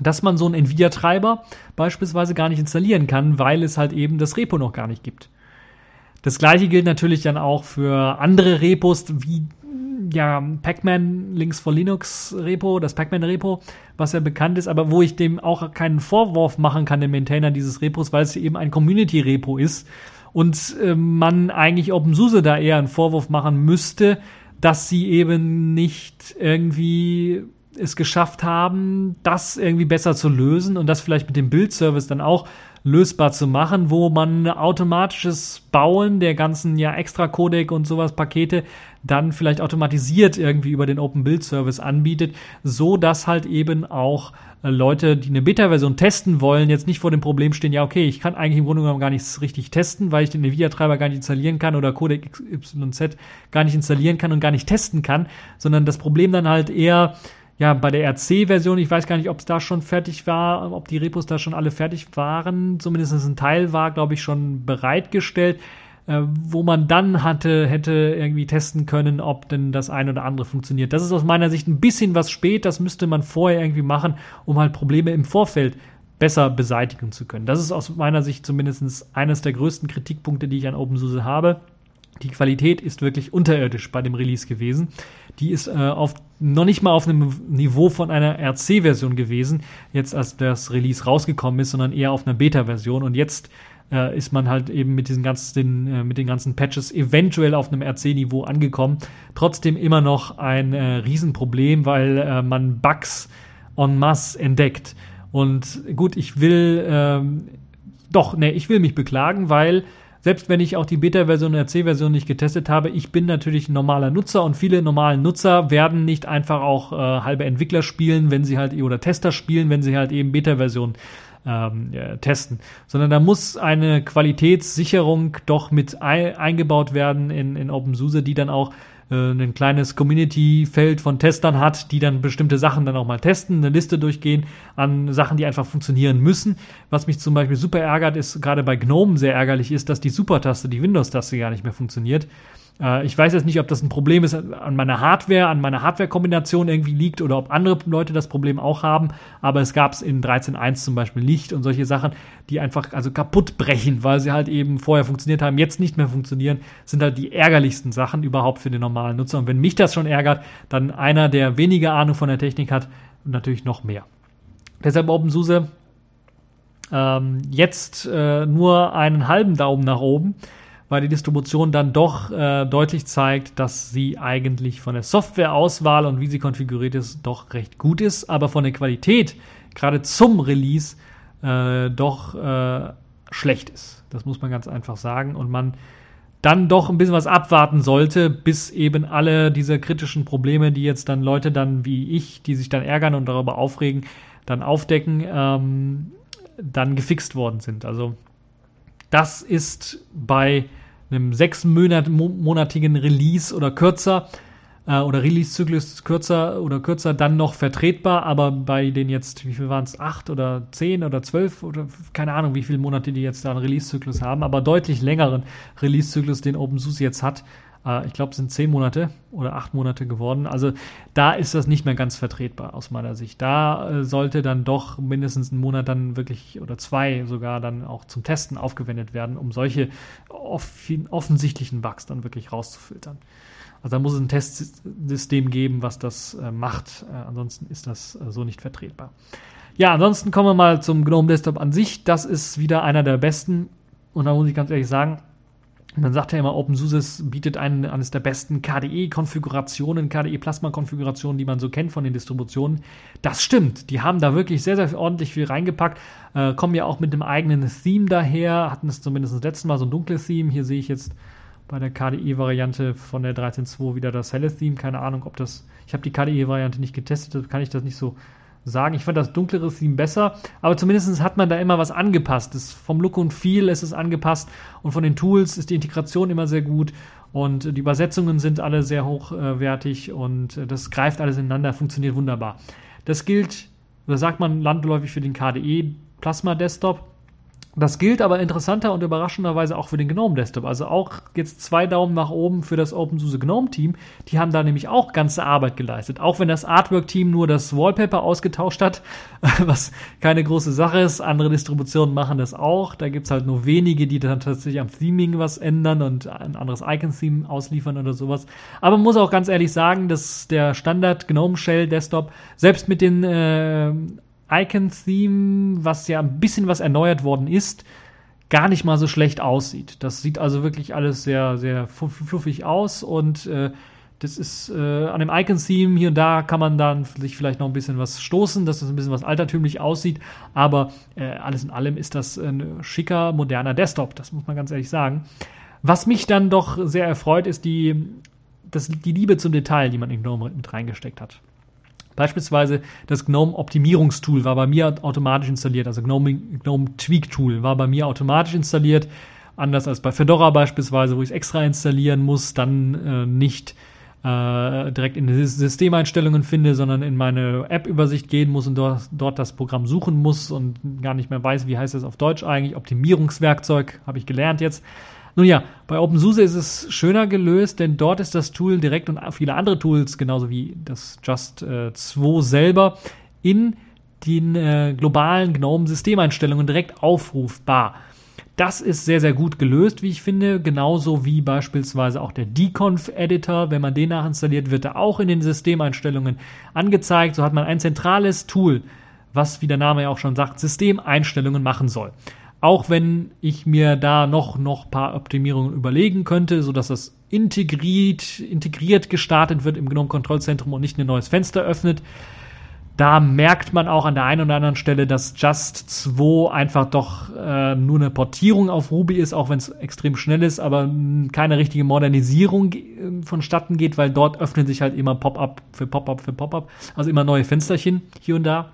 dass man so einen Nvidia-Treiber beispielsweise gar nicht installieren kann, weil es halt eben das Repo noch gar nicht gibt. Das gleiche gilt natürlich dann auch für andere Repos wie ja, Pacman Links for Linux Repo, das Pacman Repo, was ja bekannt ist, aber wo ich dem auch keinen Vorwurf machen kann, dem Maintainer dieses Repos, weil es eben ein Community Repo ist und äh, man eigentlich OpenSUSE da eher einen Vorwurf machen müsste, dass sie eben nicht irgendwie es geschafft haben, das irgendwie besser zu lösen und das vielleicht mit dem Bildservice dann auch lösbar zu machen, wo man automatisches Bauen der ganzen ja extra Codec und sowas Pakete dann vielleicht automatisiert irgendwie über den Open Build Service anbietet, so dass halt eben auch äh, Leute, die eine Beta-Version testen wollen, jetzt nicht vor dem Problem stehen, ja, okay, ich kann eigentlich im Grunde genommen gar nichts richtig testen, weil ich den NVIDIA-Treiber gar nicht installieren kann oder Codec XYZ gar nicht installieren kann und gar nicht testen kann, sondern das Problem dann halt eher, ja, bei der RC-Version, ich weiß gar nicht, ob es da schon fertig war, ob die Repos da schon alle fertig waren. Zumindest ein Teil war, glaube ich, schon bereitgestellt, äh, wo man dann hatte, hätte irgendwie testen können, ob denn das eine oder andere funktioniert. Das ist aus meiner Sicht ein bisschen was spät. Das müsste man vorher irgendwie machen, um halt Probleme im Vorfeld besser beseitigen zu können. Das ist aus meiner Sicht zumindest eines der größten Kritikpunkte, die ich an OpenSUSE habe. Die Qualität ist wirklich unterirdisch bei dem Release gewesen. Die ist äh, auf, noch nicht mal auf einem Niveau von einer RC-Version gewesen, jetzt als das Release rausgekommen ist, sondern eher auf einer Beta-Version. Und jetzt äh, ist man halt eben mit diesen ganzen, äh, mit den ganzen Patches eventuell auf einem RC-Niveau angekommen. Trotzdem immer noch ein äh, Riesenproblem, weil äh, man Bugs en masse entdeckt. Und gut, ich will, ähm, doch, ne, ich will mich beklagen, weil selbst wenn ich auch die Beta-Version und RC-Version nicht getestet habe, ich bin natürlich ein normaler Nutzer und viele normalen Nutzer werden nicht einfach auch äh, halbe Entwickler spielen, wenn sie halt oder Tester spielen, wenn sie halt eben Beta-Version ähm, ja, testen, sondern da muss eine Qualitätssicherung doch mit ein, eingebaut werden in, in OpenSUSE, die dann auch äh, ein kleines Community-Feld von Testern hat, die dann bestimmte Sachen dann auch mal testen, eine Liste durchgehen an Sachen, die einfach funktionieren müssen. Was mich zum Beispiel super ärgert, ist gerade bei GNOME sehr ärgerlich ist, dass die Super-Taste, die Windows-Taste gar nicht mehr funktioniert. Äh, ich weiß jetzt nicht, ob das ein Problem ist an meiner Hardware, an meiner Hardware-Kombination irgendwie liegt oder ob andere Leute das Problem auch haben, aber es gab es in 13.1 zum Beispiel nicht und solche Sachen, die einfach also kaputt brechen, weil sie halt eben vorher funktioniert haben, jetzt nicht mehr funktionieren, sind halt die ärgerlichsten Sachen überhaupt für den normalen Nutzer. Und wenn mich das schon ärgert, dann einer, der weniger Ahnung von der Technik hat, natürlich noch mehr. Deshalb OpenSUSE ähm, jetzt äh, nur einen halben Daumen nach oben weil die Distribution dann doch äh, deutlich zeigt, dass sie eigentlich von der Softwareauswahl und wie sie konfiguriert ist, doch recht gut ist, aber von der Qualität, gerade zum Release, äh, doch äh, schlecht ist. Das muss man ganz einfach sagen. Und man dann doch ein bisschen was abwarten sollte, bis eben alle diese kritischen Probleme, die jetzt dann Leute dann wie ich, die sich dann ärgern und darüber aufregen, dann aufdecken, ähm, dann gefixt worden sind. Also das ist bei einem sechsmonatigen Release oder kürzer äh, oder Release-Zyklus kürzer oder kürzer dann noch vertretbar, aber bei den jetzt, wie viel waren es, acht oder zehn oder zwölf oder keine Ahnung, wie viele Monate die jetzt da einen Release-Zyklus haben, aber deutlich längeren Release-Zyklus, den OpenSUSE jetzt hat, äh, ich glaube, es sind zehn Monate oder acht Monate geworden. Also da ist das nicht mehr ganz vertretbar aus meiner Sicht. Da äh, sollte dann doch mindestens ein Monat dann wirklich oder zwei sogar dann auch zum Testen aufgewendet werden, um solche off offensichtlichen Bugs dann wirklich rauszufiltern. Also da muss es ein Testsystem geben, was das äh, macht. Äh, ansonsten ist das äh, so nicht vertretbar. Ja, ansonsten kommen wir mal zum GNOME Desktop an sich. Das ist wieder einer der besten. Und da muss ich ganz ehrlich sagen, man sagt ja immer, OpenSUSE bietet einen, eines der besten KDE-Konfigurationen, KDE-Plasma-Konfigurationen, die man so kennt von den Distributionen. Das stimmt. Die haben da wirklich sehr, sehr ordentlich viel reingepackt. Äh, kommen ja auch mit einem eigenen Theme daher. Hatten es zumindest das letzte Mal so ein dunkles Theme. Hier sehe ich jetzt bei der KDE-Variante von der 13.2 wieder das helle Theme. Keine Ahnung, ob das. Ich habe die KDE-Variante nicht getestet, kann ich das nicht so sagen. Ich fand das dunklere Theme besser, aber zumindest hat man da immer was angepasst. Das vom Look und Feel ist es angepasst und von den Tools ist die Integration immer sehr gut und die Übersetzungen sind alle sehr hochwertig und das greift alles ineinander, funktioniert wunderbar. Das gilt, oder sagt man landläufig für den KDE Plasma Desktop. Das gilt aber interessanter und überraschenderweise auch für den GNOME Desktop. Also auch jetzt zwei Daumen nach oben für das OpenSUSE GNOME Team. Die haben da nämlich auch ganze Arbeit geleistet. Auch wenn das Artwork Team nur das Wallpaper ausgetauscht hat, (laughs) was keine große Sache ist. Andere Distributionen machen das auch. Da gibt's halt nur wenige, die dann tatsächlich am Theming was ändern und ein anderes Icon-Theme ausliefern oder sowas. Aber man muss auch ganz ehrlich sagen, dass der Standard GNOME Shell Desktop selbst mit den äh, Icon-Theme, was ja ein bisschen was erneuert worden ist, gar nicht mal so schlecht aussieht. Das sieht also wirklich alles sehr, sehr fluffig aus und äh, das ist äh, an dem Icon-Theme hier und da kann man dann sich vielleicht noch ein bisschen was stoßen, dass es ein bisschen was altertümlich aussieht, aber äh, alles in allem ist das ein schicker, moderner Desktop, das muss man ganz ehrlich sagen. Was mich dann doch sehr erfreut, ist die, das, die Liebe zum Detail, die man in GNOME mit reingesteckt hat. Beispielsweise das GNOME Optimierungstool war bei mir automatisch installiert, also GNOME, GNOME Tweak Tool war bei mir automatisch installiert, anders als bei Fedora beispielsweise, wo ich es extra installieren muss, dann äh, nicht äh, direkt in die Systemeinstellungen finde, sondern in meine App-Übersicht gehen muss und dort, dort das Programm suchen muss und gar nicht mehr weiß, wie heißt das auf Deutsch eigentlich. Optimierungswerkzeug habe ich gelernt jetzt. Nun ja, bei OpenSUSE ist es schöner gelöst, denn dort ist das Tool direkt und viele andere Tools, genauso wie das Just äh, 2 selber, in den äh, globalen GNOME-Systemeinstellungen direkt aufrufbar. Das ist sehr, sehr gut gelöst, wie ich finde. Genauso wie beispielsweise auch der Deconf-Editor. Wenn man den nachinstalliert, wird er auch in den Systemeinstellungen angezeigt. So hat man ein zentrales Tool, was, wie der Name ja auch schon sagt, Systemeinstellungen machen soll. Auch wenn ich mir da noch noch paar Optimierungen überlegen könnte, so dass das integriert integriert gestartet wird im GNOME Kontrollzentrum und nicht ein neues Fenster öffnet. Da merkt man auch an der einen oder anderen Stelle, dass Just 2 einfach doch äh, nur eine Portierung auf Ruby ist, auch wenn es extrem schnell ist, aber keine richtige Modernisierung äh, vonstatten geht, weil dort öffnen sich halt immer Pop-up für Pop-up für Pop-up, also immer neue Fensterchen hier und da.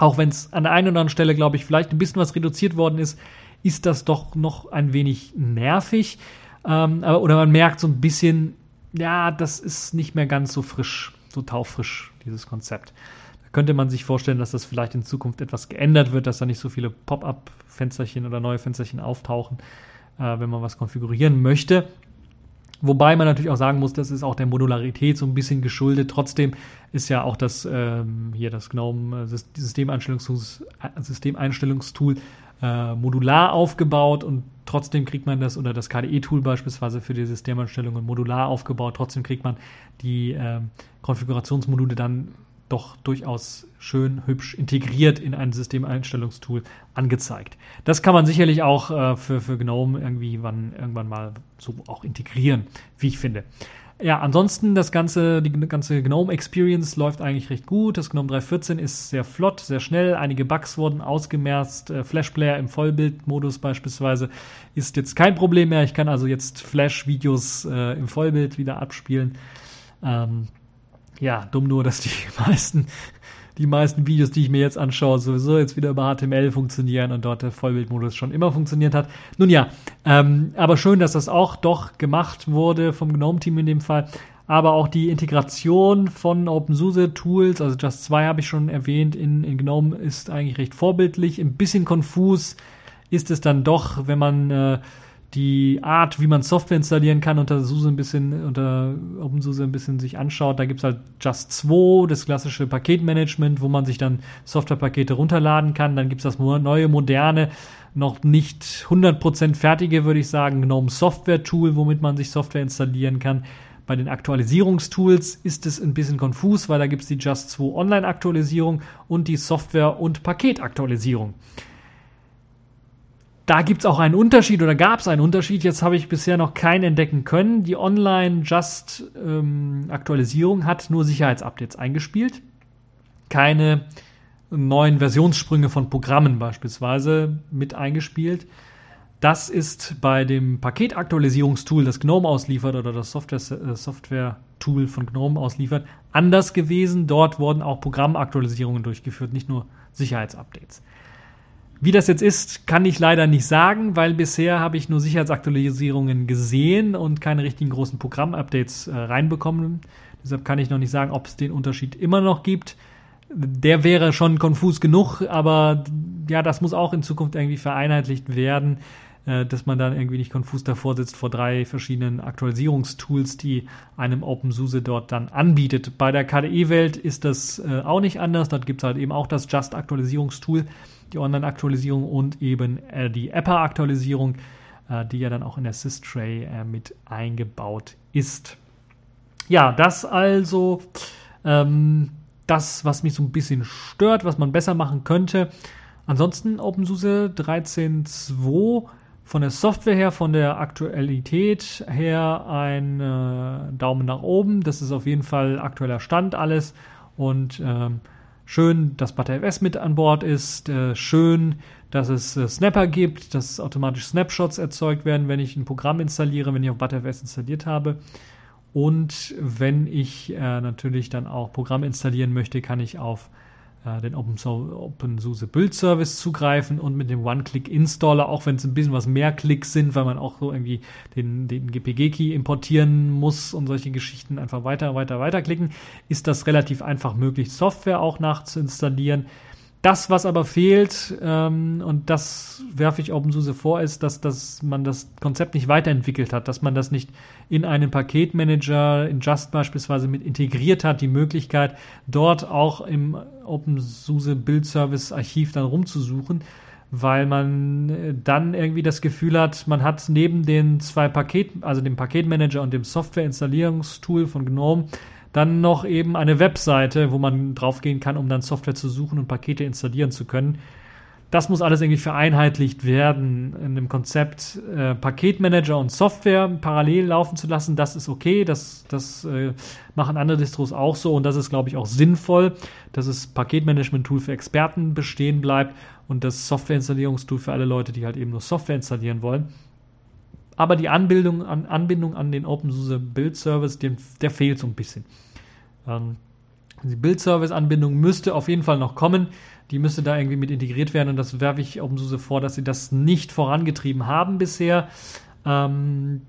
Auch wenn es an der einen oder anderen Stelle, glaube ich, vielleicht ein bisschen was reduziert worden ist, ist das doch noch ein wenig nervig. Ähm, oder man merkt so ein bisschen, ja, das ist nicht mehr ganz so frisch, so taufrisch, dieses Konzept. Da könnte man sich vorstellen, dass das vielleicht in Zukunft etwas geändert wird, dass da nicht so viele Pop-up-Fensterchen oder neue Fensterchen auftauchen, äh, wenn man was konfigurieren möchte. Wobei man natürlich auch sagen muss, das ist auch der Modularität so ein bisschen geschuldet. Trotzdem ist ja auch das ähm, hier das GNOME äh, Systemeinstellungs Systemeinstellungstool äh, modular aufgebaut und trotzdem kriegt man das oder das KDE-Tool beispielsweise für die Systemeinstellungen modular aufgebaut. Trotzdem kriegt man die äh, Konfigurationsmodule dann doch durchaus schön hübsch integriert in ein Systemeinstellungstool angezeigt. Das kann man sicherlich auch äh, für, für GNOME irgendwie wann, irgendwann mal so auch integrieren, wie ich finde. Ja, ansonsten das ganze, die ganze GNOME Experience läuft eigentlich recht gut. Das GNOME 3.14 ist sehr flott, sehr schnell. Einige Bugs wurden ausgemerzt. Äh, Flash Player im Vollbildmodus beispielsweise ist jetzt kein Problem mehr. Ich kann also jetzt Flash-Videos äh, im Vollbild wieder abspielen. Ähm, ja, dumm nur, dass die (laughs) meisten, die meisten Videos, die ich mir jetzt anschaue, sowieso jetzt wieder über HTML funktionieren und dort der Vollbildmodus schon immer funktioniert hat. Nun ja, ähm, aber schön, dass das auch doch gemacht wurde vom GNOME-Team in dem Fall. Aber auch die Integration von OpenSUSE-Tools, also Just 2 habe ich schon erwähnt, in, in GNOME ist eigentlich recht vorbildlich. Ein bisschen konfus ist es dann doch, wenn man äh, die Art, wie man Software installieren kann, unter SUSE ein bisschen, unter OpenSUSE ein bisschen sich anschaut, da gibt's halt Just 2, das klassische Paketmanagement, wo man sich dann Softwarepakete runterladen kann. Dann gibt's das neue, moderne, noch nicht 100% fertige, würde ich sagen, GNOME Software Tool, womit man sich Software installieren kann. Bei den Aktualisierungstools ist es ein bisschen konfus, weil da gibt's die Just 2 Online-Aktualisierung und die Software- und Paketaktualisierung. Da gibt es auch einen Unterschied oder gab es einen Unterschied. Jetzt habe ich bisher noch keinen entdecken können. Die Online-Just-Aktualisierung ähm, hat nur Sicherheitsupdates eingespielt. Keine neuen Versionssprünge von Programmen beispielsweise mit eingespielt. Das ist bei dem Paketaktualisierungstool, das GNOME ausliefert oder das Software-Tool Software von GNOME ausliefert, anders gewesen. Dort wurden auch Programmaktualisierungen durchgeführt, nicht nur Sicherheitsupdates. Wie das jetzt ist, kann ich leider nicht sagen, weil bisher habe ich nur Sicherheitsaktualisierungen gesehen und keine richtigen großen Programmupdates äh, reinbekommen. Deshalb kann ich noch nicht sagen, ob es den Unterschied immer noch gibt. Der wäre schon konfus genug, aber ja, das muss auch in Zukunft irgendwie vereinheitlicht werden, äh, dass man dann irgendwie nicht konfus davor sitzt vor drei verschiedenen Aktualisierungstools, die einem OpenSUSE dort dann anbietet. Bei der KDE-Welt ist das äh, auch nicht anders. Dort gibt es halt eben auch das Just-Aktualisierungstool die Online-Aktualisierung und eben äh, die EPA-Aktualisierung, äh, die ja dann auch in der Sys-Tray äh, mit eingebaut ist. Ja, das also ähm, das, was mich so ein bisschen stört, was man besser machen könnte. Ansonsten OpenSUSE 13.2 von der Software her, von der Aktualität her ein äh, Daumen nach oben. Das ist auf jeden Fall aktueller Stand alles und ähm, Schön, dass ButterFS mit an Bord ist. Äh, schön, dass es äh, Snapper gibt, dass automatisch Snapshots erzeugt werden, wenn ich ein Programm installiere, wenn ich auf ButterFS installiert habe. Und wenn ich äh, natürlich dann auch Programm installieren möchte, kann ich auf den OpenSUSE Build Service zugreifen und mit dem One-Click-Installer, auch wenn es ein bisschen was mehr Klicks sind, weil man auch so irgendwie den, den GPG-Key importieren muss und solche Geschichten einfach weiter, weiter, weiter klicken, ist das relativ einfach möglich, Software auch nachzuinstallieren. Das, was aber fehlt, ähm, und das werfe ich OpenSUSE vor, ist, dass, dass man das Konzept nicht weiterentwickelt hat, dass man das nicht in einen Paketmanager, in Just beispielsweise mit integriert hat, die Möglichkeit, dort auch im OpenSUSE Build Service Archiv dann rumzusuchen, weil man äh, dann irgendwie das Gefühl hat, man hat neben den zwei Paket, also dem Paketmanager und dem Software-Installierungstool von GNOME, dann noch eben eine Webseite, wo man draufgehen kann, um dann Software zu suchen und Pakete installieren zu können. Das muss alles irgendwie vereinheitlicht werden in dem Konzept äh, Paketmanager und Software parallel laufen zu lassen. Das ist okay, das, das äh, machen andere Distros auch so und das ist, glaube ich, auch sinnvoll, dass das Paketmanagement-Tool für Experten bestehen bleibt und das Software-Installierungstool für alle Leute, die halt eben nur Software installieren wollen. Aber die Anbindung an, Anbindung an den OpenSUSE Build Service, den, der fehlt so ein bisschen. Ähm, die Build Service Anbindung müsste auf jeden Fall noch kommen. Die müsste da irgendwie mit integriert werden und das werfe ich OpenSUSE vor, dass sie das nicht vorangetrieben haben bisher. Ähm,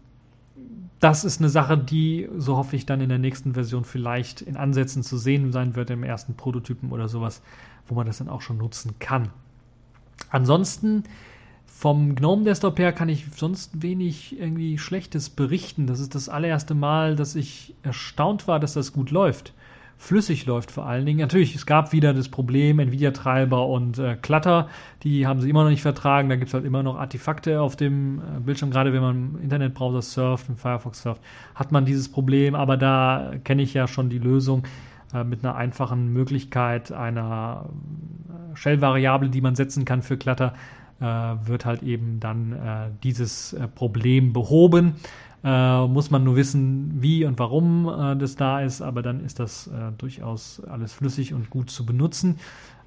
das ist eine Sache, die, so hoffe ich, dann in der nächsten Version vielleicht in Ansätzen zu sehen sein wird, im ersten Prototypen oder sowas, wo man das dann auch schon nutzen kann. Ansonsten vom GNOME Desktop her kann ich sonst wenig irgendwie Schlechtes berichten. Das ist das allererste Mal, dass ich erstaunt war, dass das gut läuft. Flüssig läuft vor allen Dingen. Natürlich, es gab wieder das Problem, Nvidia-Treiber und äh, Clutter, die haben sie immer noch nicht vertragen. Da gibt es halt immer noch Artefakte auf dem äh, Bildschirm, gerade wenn man im Internetbrowser surft, im Firefox surft, hat man dieses Problem, aber da kenne ich ja schon die Lösung. äh, mit einer einfachen Möglichkeit einer äh, Shell-Variable, die man setzen kann für Clutter, wird halt eben dann äh, dieses äh, Problem behoben. Äh, muss man nur wissen, wie und warum äh, das da ist, aber dann ist das äh, durchaus alles flüssig und gut zu benutzen.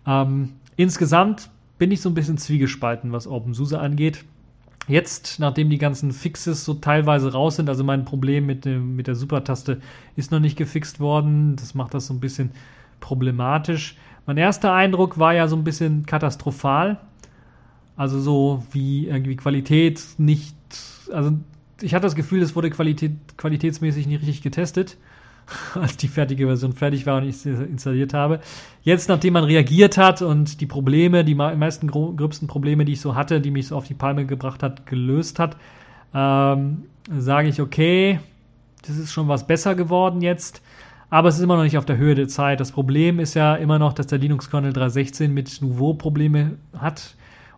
Ähm, insgesamt bin ich so ein bisschen zwiegespalten, was OpenSUSE angeht. Jetzt, nachdem die ganzen Fixes so teilweise raus sind, also mein Problem mit, dem, mit der Supertaste ist noch nicht gefixt worden, das macht das so ein bisschen problematisch. Mein erster Eindruck war ja so ein bisschen katastrophal. Also so wie irgendwie Qualität nicht, also ich hatte das Gefühl, es wurde Qualität, qualitätsmäßig nicht richtig getestet, (laughs) als die fertige Version fertig war und ich sie installiert habe. Jetzt, nachdem man reagiert hat und die Probleme, die meisten gröbsten Probleme, die ich so hatte, die mich so auf die Palme gebracht hat, gelöst hat, ähm, sage ich, okay, das ist schon was besser geworden jetzt. Aber es ist immer noch nicht auf der Höhe der Zeit. Das Problem ist ja immer noch, dass der Linux-Kernel 3.16 mit Nouveau Probleme hat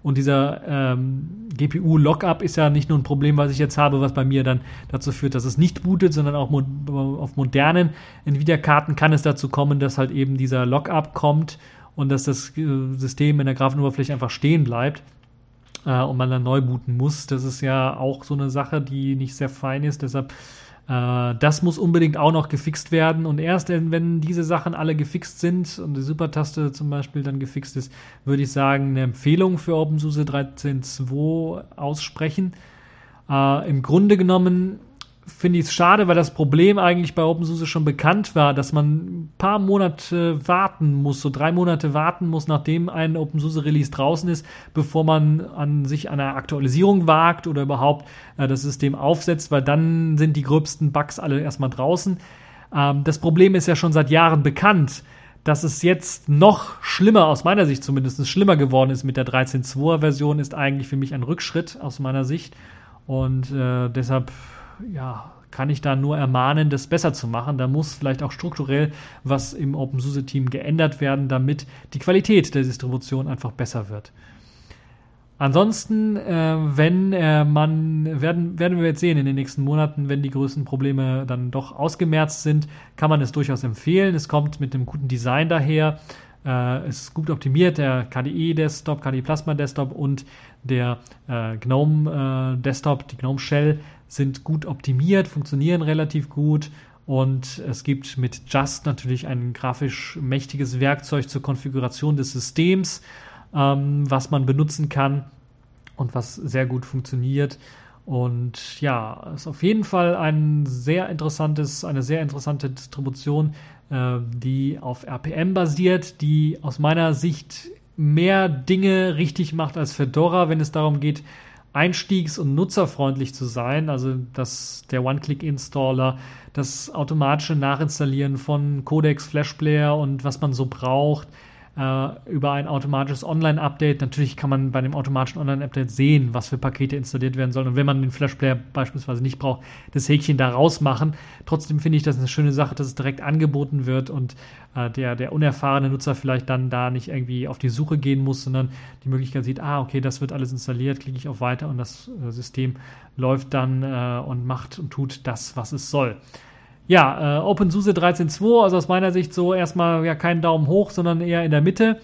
und dieser ähm, GPU-Lockup ist ja nicht nur ein Problem, was ich jetzt habe, was bei mir dann dazu führt, dass es nicht bootet, sondern auch mo auf modernen Nvidia-Karten kann es dazu kommen, dass halt eben dieser Lockup kommt und dass das äh, System in der Grafenoberfläche einfach stehen bleibt äh, und man dann neu booten muss. Das ist ja auch so eine Sache, die nicht sehr fein ist. Deshalb das muss unbedingt auch noch gefixt werden. Und erst wenn diese Sachen alle gefixt sind und die Supertaste zum Beispiel dann gefixt ist, würde ich sagen, eine Empfehlung für OpenSUSE 13.2 aussprechen. Äh, Im Grunde genommen finde ich es schade, weil das Problem eigentlich bei OpenSUSE schon bekannt war, dass man ein paar Monate warten muss, so drei Monate warten muss, nachdem ein OpenSUSE Release draußen ist, bevor man an sich einer Aktualisierung wagt oder überhaupt äh, das System aufsetzt, weil dann sind die gröbsten Bugs alle erstmal draußen. Ähm, das Problem ist ja schon seit Jahren bekannt. Dass es jetzt noch schlimmer, aus meiner Sicht zumindest, schlimmer geworden ist mit der 13.2er Version, ist eigentlich für mich ein Rückschritt aus meiner Sicht. Und äh, deshalb ja, kann ich da nur ermahnen, das besser zu machen. Da muss vielleicht auch strukturell was im OpenSUSE-Team geändert werden, damit die Qualität der Distribution einfach besser wird. Ansonsten, äh, wenn äh, man, werden, werden wir jetzt sehen in den nächsten Monaten, wenn die größten Probleme dann doch ausgemerzt sind, kann man es durchaus empfehlen. Es kommt mit einem guten Design daher. Äh, ist gut optimiert, der KDE Desktop, KDE Plasma Desktop und der äh, GNOME äh, Desktop, die GNOME Shell sind gut optimiert, funktionieren relativ gut und es gibt mit Just natürlich ein grafisch mächtiges Werkzeug zur Konfiguration des Systems, ähm, was man benutzen kann und was sehr gut funktioniert. Und ja, ist auf jeden Fall ein sehr interessantes, eine sehr interessante Distribution, äh, die auf RPM basiert, die aus meiner Sicht mehr Dinge richtig macht als Fedora, wenn es darum geht, einstiegs- und nutzerfreundlich zu sein, also dass der One-Click-Installer, das automatische Nachinstallieren von Codex, Flashplayer und was man so braucht, äh, über ein automatisches Online-Update. Natürlich kann man bei dem automatischen Online-Update sehen, was für Pakete installiert werden sollen. Und wenn man den Flash-Player beispielsweise nicht braucht, das Häkchen da rausmachen. Trotzdem finde ich das eine schöne Sache, dass es direkt angeboten wird und äh, der, der unerfahrene Nutzer vielleicht dann da nicht irgendwie auf die Suche gehen muss, sondern die Möglichkeit sieht, ah, okay, das wird alles installiert, klicke ich auf Weiter und das äh, System läuft dann äh, und macht und tut das, was es soll. Ja, äh, OpenSUSE 13.2, also aus meiner Sicht so erstmal ja kein Daumen hoch, sondern eher in der Mitte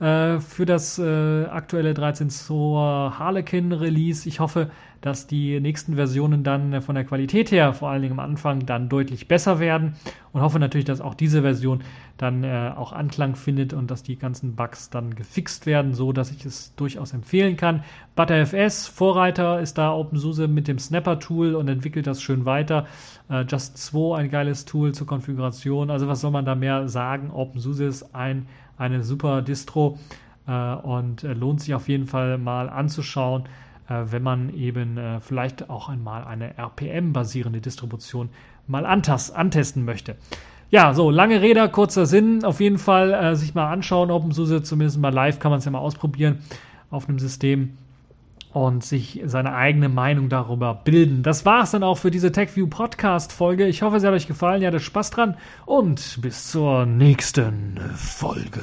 äh, für das äh, aktuelle 13.2 Harlequin Release. Ich hoffe, dass die nächsten Versionen dann äh, von der Qualität her, vor allen Dingen am Anfang, dann deutlich besser werden und hoffe natürlich, dass auch diese Version dann äh, auch Anklang findet und dass die ganzen Bugs dann gefixt werden, so dass ich es durchaus empfehlen kann. ButterFS, Vorreiter, ist da OpenSUSE mit dem Snapper-Tool und entwickelt das schön weiter. Äh, Just 2, ein geiles Tool zur Konfiguration. Also was soll man da mehr sagen? OpenSUSE ist ein, eine super Distro äh, und äh, lohnt sich auf jeden Fall mal anzuschauen, äh, wenn man eben äh, vielleicht auch einmal eine RPM-basierende Distribution mal antesten möchte. Ja, so, lange Rede, kurzer Sinn. Auf jeden Fall sich mal anschauen, OpenSUSE, zumindest mal live kann man es ja mal ausprobieren auf einem System und sich seine eigene Meinung darüber bilden. Das war es dann auch für diese TechView Podcast Folge. Ich hoffe, es hat euch gefallen. Ihr hattet Spaß dran und bis zur nächsten Folge.